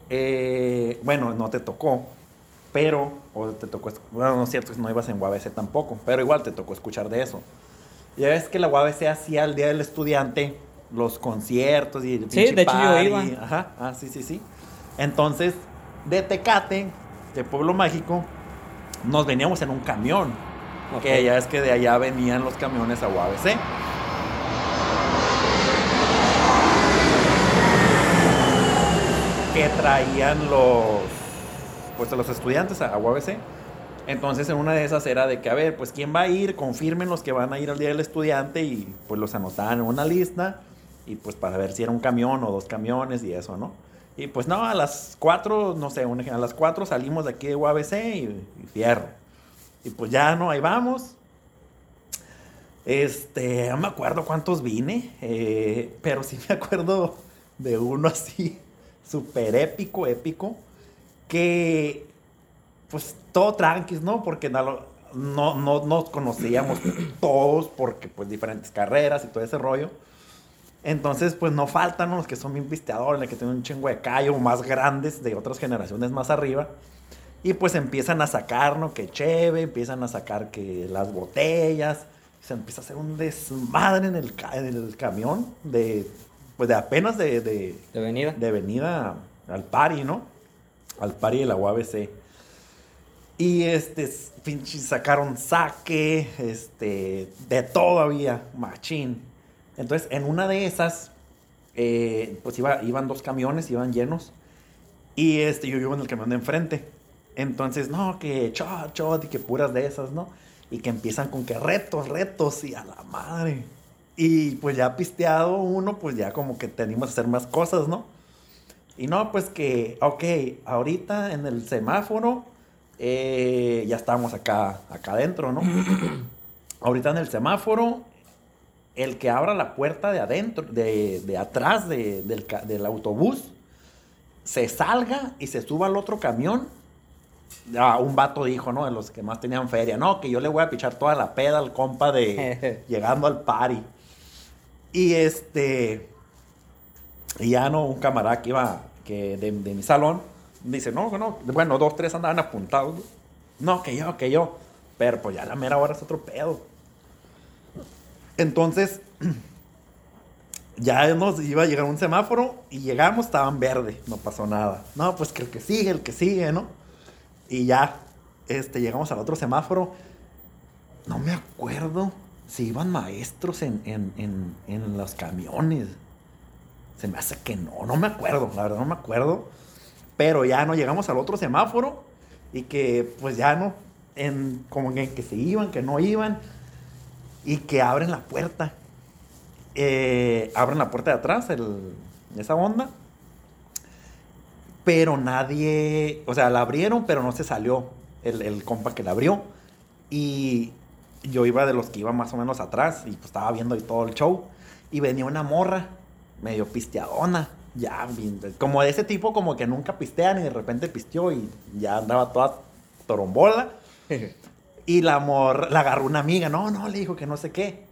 eh, bueno, no te tocó. Pero. O te tocó. Bueno, no es cierto, no ibas en UABC tampoco. Pero igual te tocó escuchar de eso. Ya ves que la UABC hacía el Día del Estudiante los conciertos y el Sí, de hecho yo iba. Ajá, ah, sí, sí, sí. Entonces, de Tecate, de Pueblo Mágico, nos veníamos en un camión. Ok. Que ya es que de allá venían los camiones a UABC. Que traían los pues los estudiantes a, a UABC. Entonces en una de esas era de que, a ver, pues quién va a ir, confirmen los que van a ir al Día del Estudiante y pues los anotaban en una lista y pues para ver si era un camión o dos camiones y eso, ¿no? Y pues no, a las 4, no sé, a las 4 salimos de aquí de UABC y, y fierro. Y pues ya, ¿no? Ahí vamos. Este, no me acuerdo cuántos vine, eh, pero sí me acuerdo de uno así, súper épico, épico, que pues todo tranquis, ¿no? Porque no, no, no nos conocíamos *clears throat* todos porque pues diferentes carreras y todo ese rollo. Entonces, pues no faltan los que son bien pisteadores, que tienen un chingo de callo, más grandes de otras generaciones más arriba. Y pues empiezan a sacar, ¿no? Que cheve, empiezan a sacar que las botellas. Se empieza a hacer un desmadre en el, en el camión de, pues de apenas de, de, De venida. de venida al pari, ¿no? Al pari de la UABC. Y este, pinche, sacaron saque, este, de todo había, machín. Entonces, en una de esas, eh, pues iba, iban dos camiones, iban llenos. Y este, yo iba en el camión de enfrente. Entonces, no, que shot, shot, y que puras de esas, ¿no? Y que empiezan con que retos, retos, y a la madre. Y pues ya pisteado uno, pues ya como que tenemos que hacer más cosas, ¿no? Y no, pues que, ok, ahorita en el semáforo, eh, ya estamos acá, acá adentro, ¿no? *clears throat* ahorita en el semáforo, el que abra la puerta de adentro, de, de atrás de- del, del autobús, se salga y se suba al otro camión. Ah, un vato dijo, ¿no? De los que más tenían feria, no, que yo le voy a pichar toda la peda al compa de *laughs* llegando al party. Y este, y ya no, un camarada que iba que de, mi salón, dice, no, no, bueno, dos, tres andaban apuntados. No, que yo, que yo. Pero pues ya la mera hora es otro pedo. Entonces, *clears throat* ya nos iba a llegar un semáforo y llegamos, estaban verde, no pasó nada. No, pues que el que sigue, el que sigue, ¿no? Y ya, este, llegamos al otro semáforo. No me acuerdo si iban maestros en, en, en, en los camiones. Se me hace que no, no me acuerdo, la verdad no me acuerdo. Pero ya no llegamos al otro semáforo y que pues ya no, en, como que, que se iban, que no iban y que abren la puerta. Eh, abren la puerta de atrás, el, esa onda. Pero nadie, o sea, la abrieron, pero no se salió el, el compa que la abrió. Y yo iba de los que iba más o menos atrás y pues estaba viendo ahí todo el show. Y venía una morra, medio pisteadona, ya, como de ese tipo como que nunca pistean y de repente pisteó y ya andaba toda torombola. *laughs* Y la morra, la agarró una amiga, no, no, le dijo que no sé qué.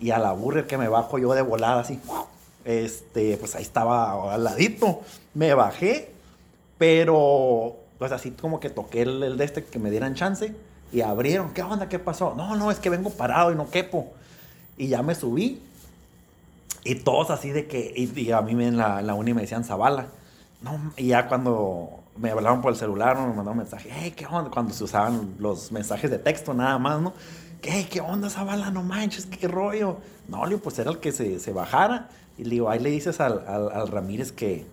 Y a la burger que me bajo yo de volada así, este, pues ahí estaba al ladito. Me bajé, pero, pues así como que toqué el, el de este que me dieran chance y abrieron. ¿Qué onda? ¿Qué pasó? No, no, es que vengo parado y no quepo. Y ya me subí y todos así de que, y, y a mí en la, en la uni me decían Zavala. No, y ya cuando me hablaban por el celular, me mandaban un mensaje, hey, ¿qué onda? Cuando se usaban los mensajes de texto nada más, ¿no? ¿Qué, qué onda, Zavala? No manches, qué rollo. No, pues era el que se, se bajara. Y le digo, ahí le dices al, al Ramírez que,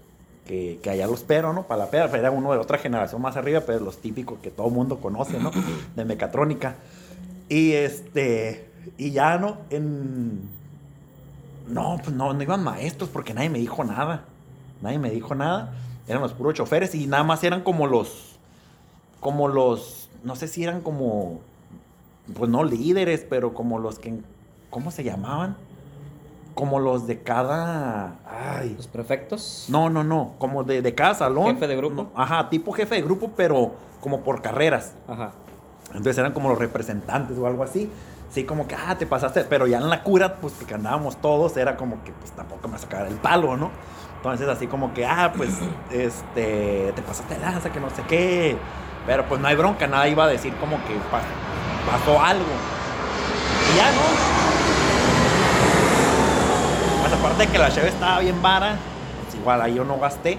que, que allá lo espero, ¿no? Para la peda. Era uno de otra generación más arriba, pero los típicos que todo mundo conoce, ¿no? De mecatrónica. Y este, y ya, ¿no? En, No, pues no, no iban maestros porque nadie me dijo nada. Nadie me dijo nada. Eran los puros choferes y nada más eran como los. Como los. No sé si eran como. Pues no líderes, pero como los que. ¿Cómo se llamaban? Como los de cada. Ay. Los prefectos. No, no, no. Como de, de cada salón. ¿Jefe de grupo? Ajá, tipo jefe de grupo, pero como por carreras. Ajá. Entonces eran como los representantes o algo así. Sí, como que, ah, te pasaste. Pero ya en la cura, pues que andábamos todos, era como que, pues tampoco me sacar el palo, ¿no? Entonces así como que, ah, pues, *clears throat* este, te pasaste lanza, que no sé qué. Pero pues no hay bronca, nada iba a decir como que pa- pasó algo. Y ya, ¿no? Aparte de que la cheve estaba bien vara, pues igual ahí yo no gasté.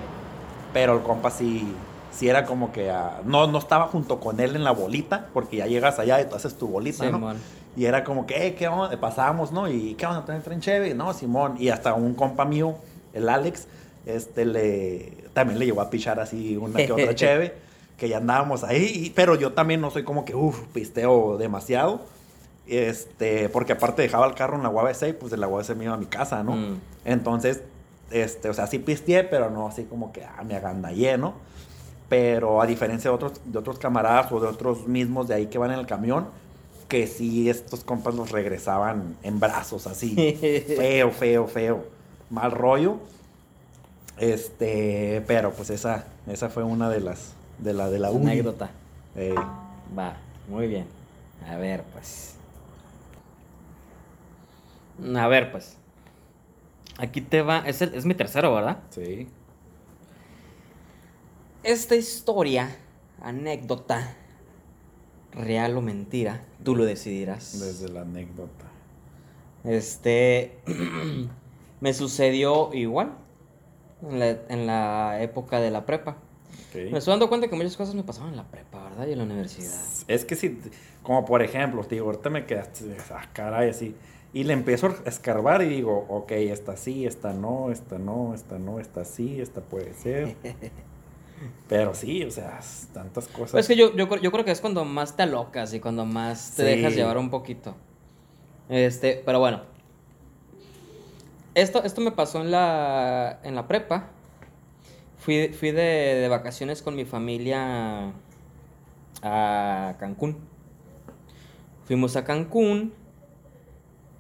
Pero el compa sí, sí era como que ah, no, no estaba junto con él en la bolita, porque ya llegas allá y tú haces tu bolita, ¿no? Simón. Y era como que, eh, ¿qué onda? Pasábamos, ¿no? Y ¿qué onda? ¿Traen, cheve? No, Simón. Y hasta un compa mío, el Alex, este le también le llevó a pichar así una que otra *laughs* cheve, que ya andábamos ahí. y- pero yo también no soy como que, uff, pisteo demasiado. Este, porque aparte dejaba el carro en la UABC y pues de la UABC me iba a mi casa, ¿no? Mm. Entonces, este, o sea, sí pisteé, pero no así como que, ah, me agandallé, ¿no? Pero a diferencia de otros, de otros camaradas o de otros mismos de ahí que van en el camión, que sí estos compas los regresaban en brazos así. *laughs* feo, feo, feo. Mal rollo. Este, pero pues esa, esa fue una de las, de la, de la. Anécdota. Eh, Va, muy bien. A ver, pues. A ver, pues. Aquí te va. Es, el- es mi tercero, ¿verdad? sí. Esta historia, anécdota, real o mentira, tú lo decidirás. Desde la anécdota. Este. *clears throat* me sucedió igual. En la, en la época de la prepa. Ok. Me estoy dando cuenta que muchas cosas me pasaban en la prepa, ¿verdad? Y en la universidad. Es que si, como por ejemplo, te digo, ahorita me quedaste, ah, caray, así. Y le empiezo a escarbar y digo, ok, esta sí, esta no, esta no, esta no, esta sí, esta puede ser. *laughs* Pero sí, o sea, tantas cosas. Pues es que yo, yo, creo- yo creo que es cuando más te alocas y cuando más te Sí. dejas llevar un poquito. Este, pero bueno. Esto, esto me pasó en la, en la prepa. Fui, fui de, de vacaciones con mi familia a Cancún. Fuimos a Cancún.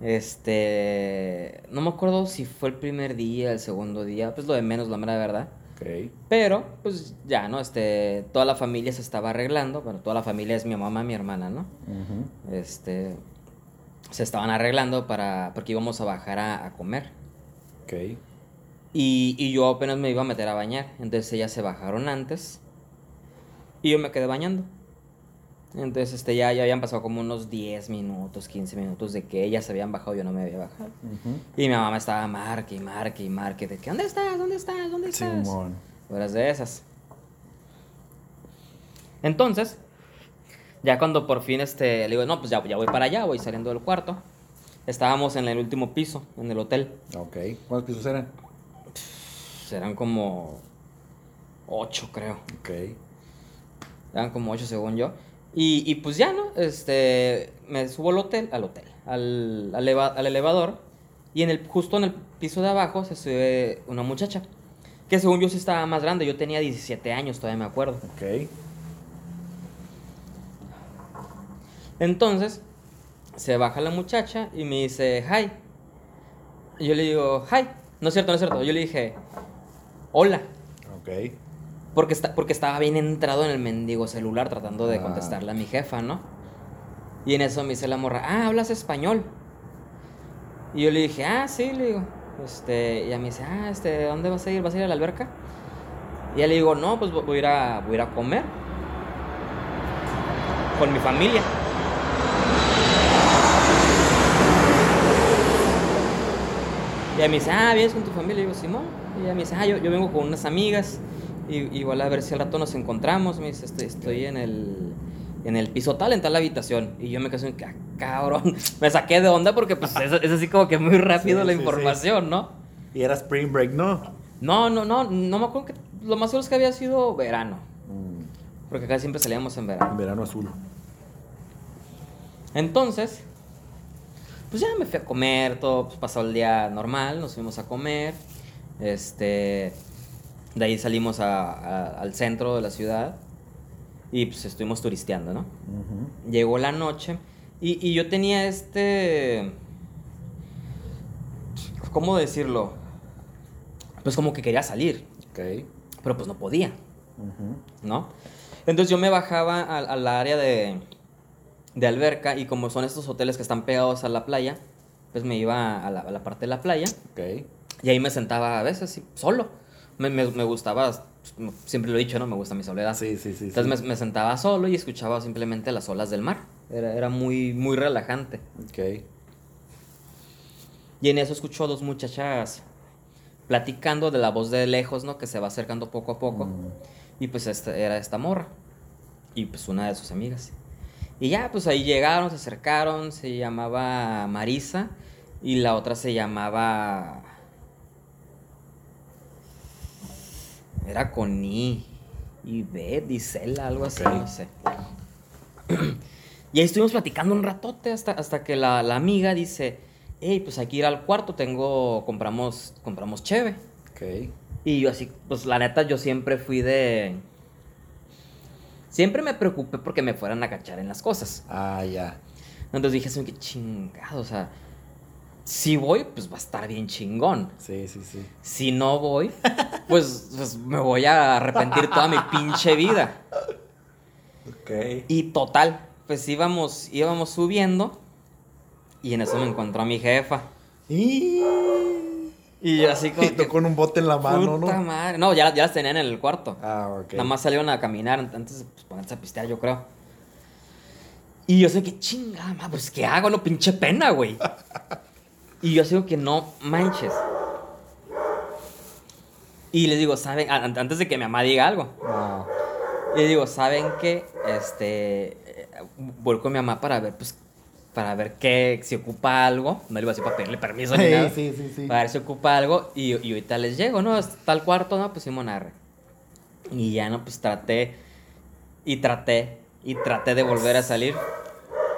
Este. No me acuerdo si fue el primer día, el segundo día. Pues lo de menos, la mera verdad. Pero, pues ya, ¿no? Este, toda la familia se estaba arreglando. Bueno, toda la familia es mi mamá, mi hermana, ¿no? Este, se estaban arreglando para, porque íbamos a bajar a, a comer. Ok. Y, y yo apenas me iba a meter a bañar. Entonces ellas se bajaron antes. Y yo me quedé bañando. Entonces, este, ya, ya habían pasado como unos 10 minutos, 15 minutos de que ellas se habían bajado yo no me había bajado. Y mi mamá me estaba marque y marque y marque de que, ¿dónde estás? ¿Dónde estás? ¿Dónde estás? Simón. Horas de esas. Entonces, ya cuando por fin este, le digo, no, pues ya, ya voy para allá, voy saliendo del cuarto. Estábamos en el último piso, en el hotel. Ok. ¿Cuántos pisos eran? Serán como ocho, creo. Ok. Eran como ocho según yo. Y, y pues ya, ¿no? Este, me subo al hotel, al hotel, al, al eleva- al elevador. Y en el, justo en el piso de abajo se sube una muchacha. Que según yo sí estaba más grande. Yo tenía 17 años, todavía me acuerdo. Ok. Entonces, se baja la muchacha y me dice, hi. Y yo le digo, hi. No es cierto, no es cierto. Yo le dije, hola. Ok. Porque, está, porque estaba bien entrado en el mendigo celular tratando de Ah. contestarle a mi jefa, ¿no? Y en eso me dice la morra, ah, hablas español. Y yo le dije, ah, sí, le digo. Este, y ella me dice, ah, este, ¿dónde vas a ir? ¿Vas a ir a la alberca? Y ya le digo, no, pues voy a ir a, voy a, ir a comer. Con mi familia. Y ella me dice, ah, ¿vienes con tu familia? Y digo, Simón. Y ella me dice, ah, yo, yo vengo con unas amigas. Y igual a ver si al rato nos encontramos. Me dice, estoy, estoy en el en el piso tal, en tal habitación. Y yo me quedé así, "Ah, cabrón. *laughs* Me saqué de onda porque pues es, es así como que muy *laughs* rápido Sí, la sí, sí. información, ¿no? Y era Spring Break, ¿no? No, no, no, no me acuerdo que lo más seguro es que había sido verano. Mm, Porque acá siempre salíamos en verano. en verano azul. Entonces, pues ya me fui a comer, todo, pues pasó el día normal, nos fuimos a comer. Este, de ahí salimos a- a- al centro de la ciudad y pues estuvimos turisteando, ¿no? Llegó la noche y, y yo tenía este... ¿Cómo decirlo? Pues como que quería salir, pero pues no podía. ¿no? Entonces yo me bajaba al, área de, de alberca y como son estos hoteles que están pegados a la playa, pues me iba a la, a la parte de la playa y ahí me sentaba a veces solo. Me, me- me gustaba, siempre lo he dicho, ¿no? Me gusta mi soledad. Sí, sí, sí. Entonces sí. me, me sentaba solo y escuchaba simplemente las olas del mar. Era, era muy, muy relajante. Ok. Y en eso escuchó dos muchachas platicando de la voz de lejos, ¿no? Que se va acercando poco a poco. Mm. Y pues esta, era esta morra. Y pues una de sus amigas. Y ya, pues ahí llegaron, se acercaron. Se llamaba Marisa. Y la otra se llamaba... Era con I. Ivette, Isela, algo así, no sé. Y ahí estuvimos platicando un ratote hasta, hasta que la, la amiga dice, hey, pues hay que ir al cuarto, tengo, compramos, compramos cheve. Ok. Y yo así, pues la neta, yo siempre fui de... Siempre me preocupé porque me fueran a cachar en las cosas. Ah, ya. Entonces dije, "Soy que chingado, o sea, si voy, pues va a estar bien chingón. Sí, sí, sí. Si no voy, pues, pues me voy a arrepentir toda mi pinche vida. Ok. Y total, pues íbamos, íbamos subiendo y en eso me encontró a mi jefa. Y... Y yo así como *laughs* Y que, con un bote en la mano, puta ¿no? madre. No, ya, ya las tenían en el cuarto. Ah, ok. Nada más salieron a caminar antes de pues, ponerse a pistear, yo creo. Y yo sé que chingada, pues ¿qué hago? No pinche pena, güey. *laughs* Y yo sigo que no manches. Y les digo, ¿saben? Antes de que mi mamá diga algo. Y les digo, ¿saben qué? Este. eh, Voy con mi mamá para ver, pues. Para ver qué, si ocupa algo. No le iba a decir para pedirle permiso ni Sí, nada. sí, sí, sí. Para ver si ocupa algo. Y, y ahorita les llego, ¿no? Está el cuarto, ¿no? Pues Simón arre. Y ya, ¿no? Pues traté. Y traté. Y traté de volver a salir.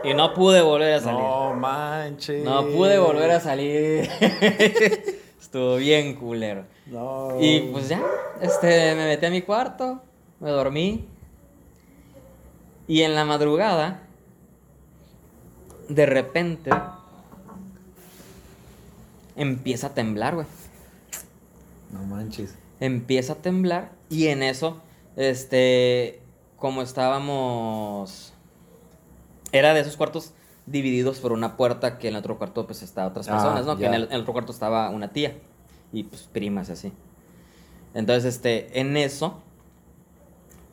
Y no pude volver a salir. No manches. No pude volver a salir. *laughs* Estuvo bien culero. No. Y pues ya, este, me metí a mi cuarto, me dormí. Y en la madrugada, de repente, empieza a temblar, güey. No manches. Empieza a temblar y en eso, este, como estábamos, era de esos cuartos divididos por una puerta que en el otro cuarto pues estaba otras Ah, personas, ¿no? Que en el, en el otro cuarto estaba una tía y pues primas así. Entonces, este, en eso,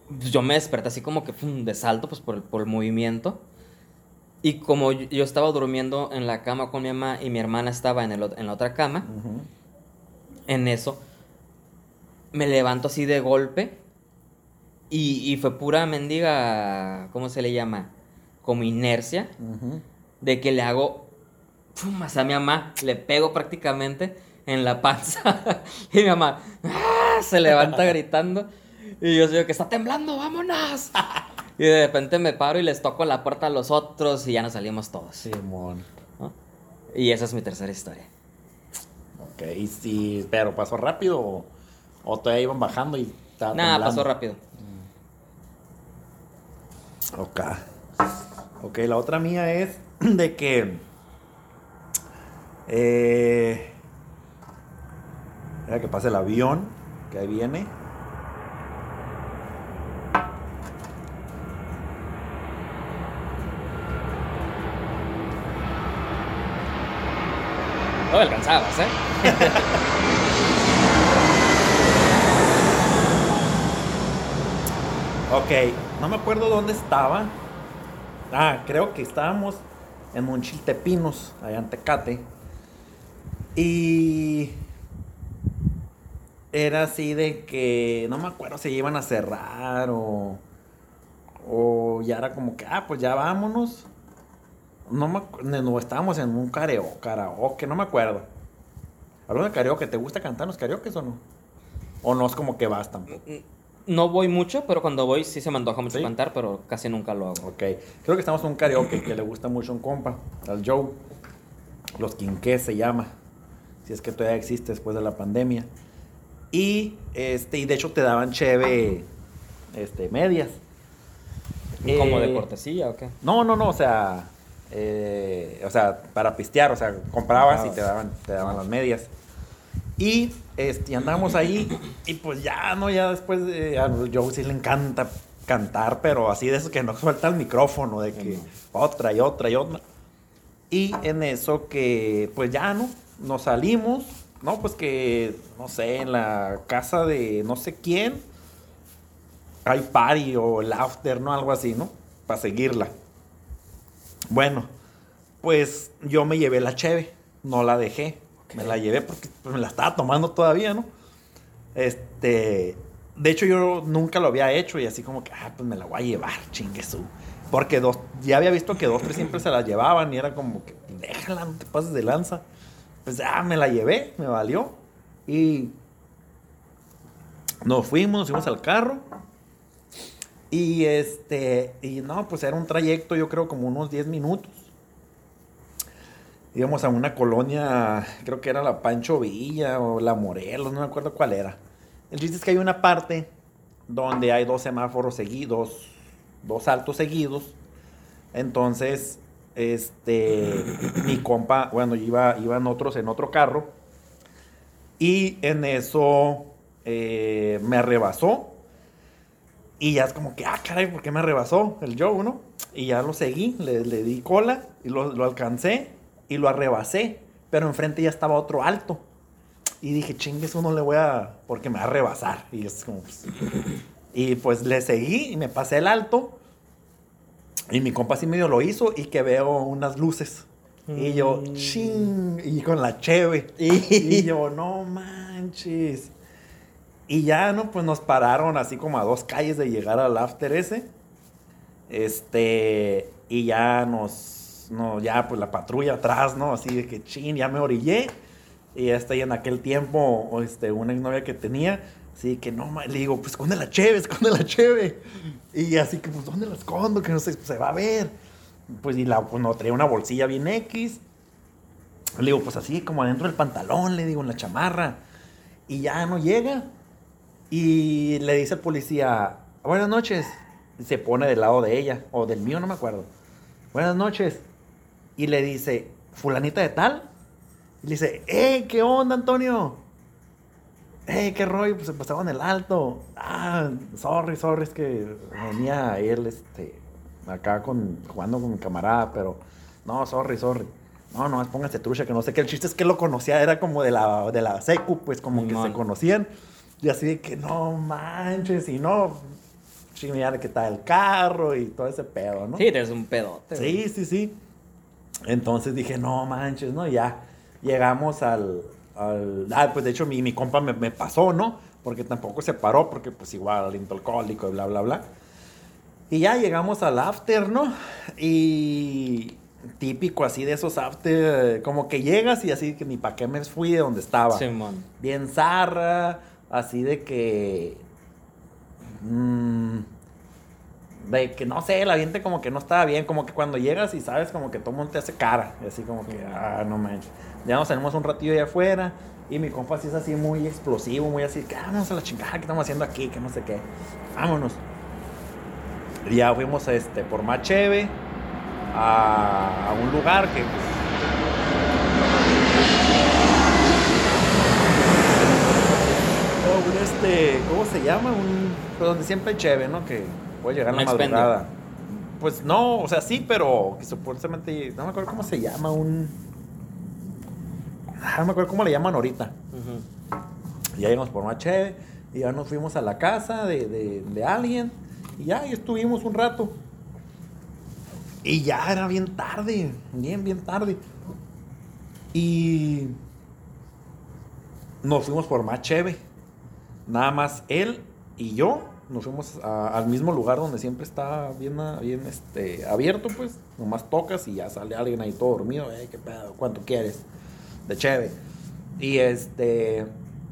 pues, yo me desperté así como que pum, de salto, pues por el, por el movimiento. Y como yo, yo estaba durmiendo en la cama con mi mamá y mi hermana estaba en, el, en la otra cama, en eso me levanto así de golpe y, y fue pura mendiga, ¿cómo se le llama? Como inercia, de que le hago pum, hacia mi mamá, le pego prácticamente en la panza *laughs* y mi mamá ¡ah! se levanta gritando y yo digo que está temblando, vámonos. *laughs* Y de repente me paro y les toco la puerta a los otros y ya nos salimos todos. Simón. ¿no? Y esa es mi tercera historia. Ok, y sí, pero pasó rápido o, o todavía iban bajando y estaba Nada, pasó rápido. Ok. Ok, la otra mía es *clears throat* de que. Eh, era que pase el avión, que ahí viene. No me alcanzabas, ¿eh? *laughs* Ok, no me acuerdo dónde estaba. Ah, creo que estábamos en Monchiltepinos, allá en Tecate. Y era así de que no me acuerdo si iban a cerrar o, o ya era como que, ah, pues ya vámonos. No me no, estábamos en un karaoke, no me acuerdo. ¿Hablando de karaoke? ¿Te gusta cantar los karaoke o no? ¿O no es como que vas tampoco? No voy mucho, pero cuando voy sí se me antoja mucho ¿Sí? cantar, pero casi nunca lo hago. Ok, creo que estamos en un karaoke que le gusta mucho a un compa, al Joe. Los quinqués se llama. Si es que todavía existe después de la pandemia. Y, este, y de hecho te daban cheve este, medias. ¿Como de Eh, cortesía o qué? No, no, no, o sea, eh, o sea, para pistear, o sea, comprabas y te daban, te daban las medias. Y este, andamos ahí y pues ya, ¿no? Ya después de, a sí le encanta cantar, pero así de eso que no suelta el micrófono, de que otra y otra y otra. Y en eso que, pues ya, ¿no? Nos salimos, ¿no? Pues que, no sé, en la casa de no sé quién, hay party o el after, ¿no? Algo así, ¿no? Para seguirla. Bueno, pues yo me llevé la cheve, no la dejé. Me la llevé porque pues, me la estaba tomando todavía, ¿no? Este, de hecho yo nunca lo había hecho y así como que, ah, pues me la voy a llevar, chingue su. Porque dos, ya había visto que dos, tres siempre se la llevaban y era como que, déjala, no te pases de lanza. Pues ya me la llevé, me valió. Y nos fuimos, nos fuimos al carro. Y este, y no, pues era un trayecto, yo creo, como unos 10 minutos. Íbamos a una colonia, creo que era la Pancho Villa o la Morelos, no me acuerdo cuál era. El chiste es que hay una parte donde hay dos semáforos seguidos, dos altos seguidos. Entonces, este, *coughs* mi compa, bueno, iba, iban otros en otro carro. Y en eso eh, me rebasó. Y ya es como que, ah, caray, ¿por qué me rebasó el Joe, no? Y ya lo seguí, le, le di cola y lo, lo alcancé y lo arrebasé. Pero enfrente ya estaba otro alto. Y dije, chingue, eso no le voy a. porque me va a rebasar. Y es como. pues, y pues le seguí y me pasé el alto. Y mi compa así medio lo hizo y que veo unas luces. Y yo, ching, y con la cheve. *laughs* Y yo, no manches. Y ya, ¿no? Pues nos pararon así como a dos calles de llegar al after ese. Este, y ya nos, no, ya pues la patrulla atrás, ¿no? Así de que, chin, ya me orillé. Y está, y en aquel tiempo, este, una exnovia que tenía, así que no, le digo, pues esconde la cheve, esconde la cheve. Y así que, pues, ¿dónde la escondo? Que no sé, pues, se va a ver. Pues, y la, pues, no, traía una bolsilla bien X. Le digo, pues así, como adentro del pantalón, le digo, en la chamarra. Y ya no llega. Y le dice al policía, buenas noches. Y se pone del lado de ella, o del mío, no me acuerdo. Buenas noches. Y le dice, fulanita de tal. Y le dice, ¡eh, qué onda, Antonio! ¡eh, qué rollo! Pues se pasaba en el alto. Ah, sorry, sorry, es que venía él, este, acá con, jugando con mi camarada, pero no, sorry, sorry. No, no, póngase trucha, que no sé qué. El chiste es que lo conocía, era como de la, de la secu, pues como que se conocían. Y así de que no manches, y no, chingar que está el carro y todo ese pedo, ¿no? Sí, eres un pedote. Sí, sí, sí. Entonces dije, no manches, ¿no? Ya llegamos al... al- ah, pues de hecho mi, mi compa me, me pasó, ¿no? Porque tampoco se paró, porque pues igual aliento alcohólico y bla, bla, bla. Y ya llegamos al after, ¿no? Y típico así de esos after, como que llegas y así que ni para qué me fui de donde estaba Simón. bien zarra, así de que. mm, de que no sé, el ambiente como que no estaba bien, como que cuando llegas y sabes, como que todo el mundo te hace cara, y así como que, ah, no manches. Ya nos salimos un ratillo allá afuera, y mi compa sí es así muy explosivo, muy así, que ah, vamos a la chingada, ¿qué estamos haciendo aquí? Que no sé qué. Vámonos. Y ya fuimos este, por más cheve a, a un lugar que pues, un este, ¿cómo se llama? Un, pues donde siempre hay cheve, ¿no? Que puede llegar la expendio. madrugada. Pues no, o sea, sí, pero que supuestamente, no me acuerdo cómo se llama, un... Ah, No me acuerdo cómo le llaman ahorita. Ujú. Y ya llegamos por una cheve, y ya nos fuimos a la casa de, de- de alguien, y ya, y estuvimos un rato. Y ya era bien tarde, bien, bien tarde. Y nos fuimos por más cheve. Nada más él y yo nos fuimos al mismo lugar donde siempre está bien, bien este, abierto, pues. Nomás tocas y ya sale alguien ahí todo dormido. Eh, ¿Qué pedo? ¿Cuánto quieres? De cheve. Y este.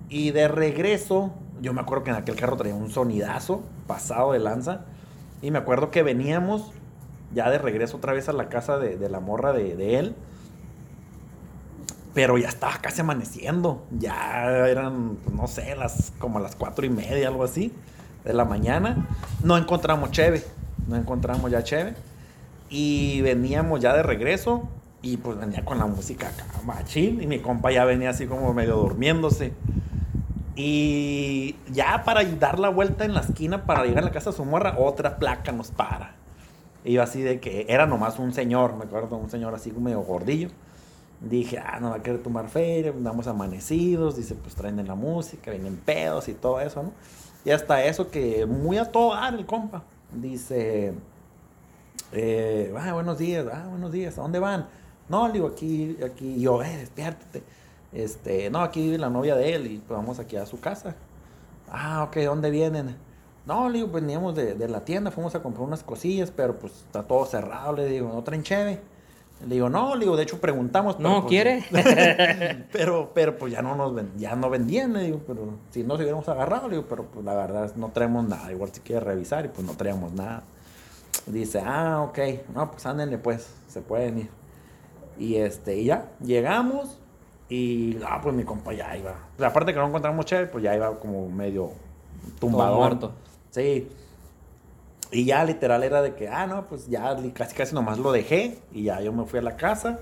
Y de regreso, yo me acuerdo que en aquel carro traía un sonidazo pasado de lanza. Y me acuerdo que veníamos ya de regreso otra vez a la casa de, de la morra de, de él. Pero ya estaba casi amaneciendo. Ya eran, pues, no sé, las, como las cuatro y media, algo así, de la mañana. No encontramos cheve. No encontramos ya cheve. Y veníamos ya de regreso. Y pues venía con la música acá, machín. Y mi compa ya venía así como medio durmiéndose. Y ya para dar la vuelta en la esquina para llegar a la casa de su morra, otra placa nos para. Y yo así de que era nomás un señor, me acuerdo, un señor así medio gordillo. Dije, ah, no va a querer tomar feria, andamos amanecidos. Dice, pues traen la música, vienen pedos y todo eso, ¿no? Y hasta eso que muy a todo dar el compa. Dice, eh, ah, buenos días, ah, buenos días, ¿a dónde van? No, le digo, aquí, aquí, yo, eh, despiértate. Este, no, aquí vive la novia de él y pues vamos aquí a su casa. Ah, ok, ¿dónde vienen? No, le digo, veníamos de, de la tienda, fuimos a comprar unas cosillas, pero pues está todo cerrado, le digo, ¿no traen? Le digo, no, le digo, de hecho preguntamos. pero, No, pues, ¿quiere? *laughs* pero, pero pues ya no nos ven- ya no vendían, le digo, pero si no se hubiéramos agarrado, le digo, pero pues la verdad no traemos nada, igual si quiere revisar y pues no traíamos nada. Dice, ah, ok, no, pues ándenle pues, se pueden ir. Y este, y ya, llegamos y, ah, pues mi compa ya iba. O sea, aparte que no encontramos chévere, pues ya iba como medio tumbado. muerto. Sí. Y ya literal era de que, ah, no, pues ya casi casi nomás lo dejé y ya yo me fui a la casa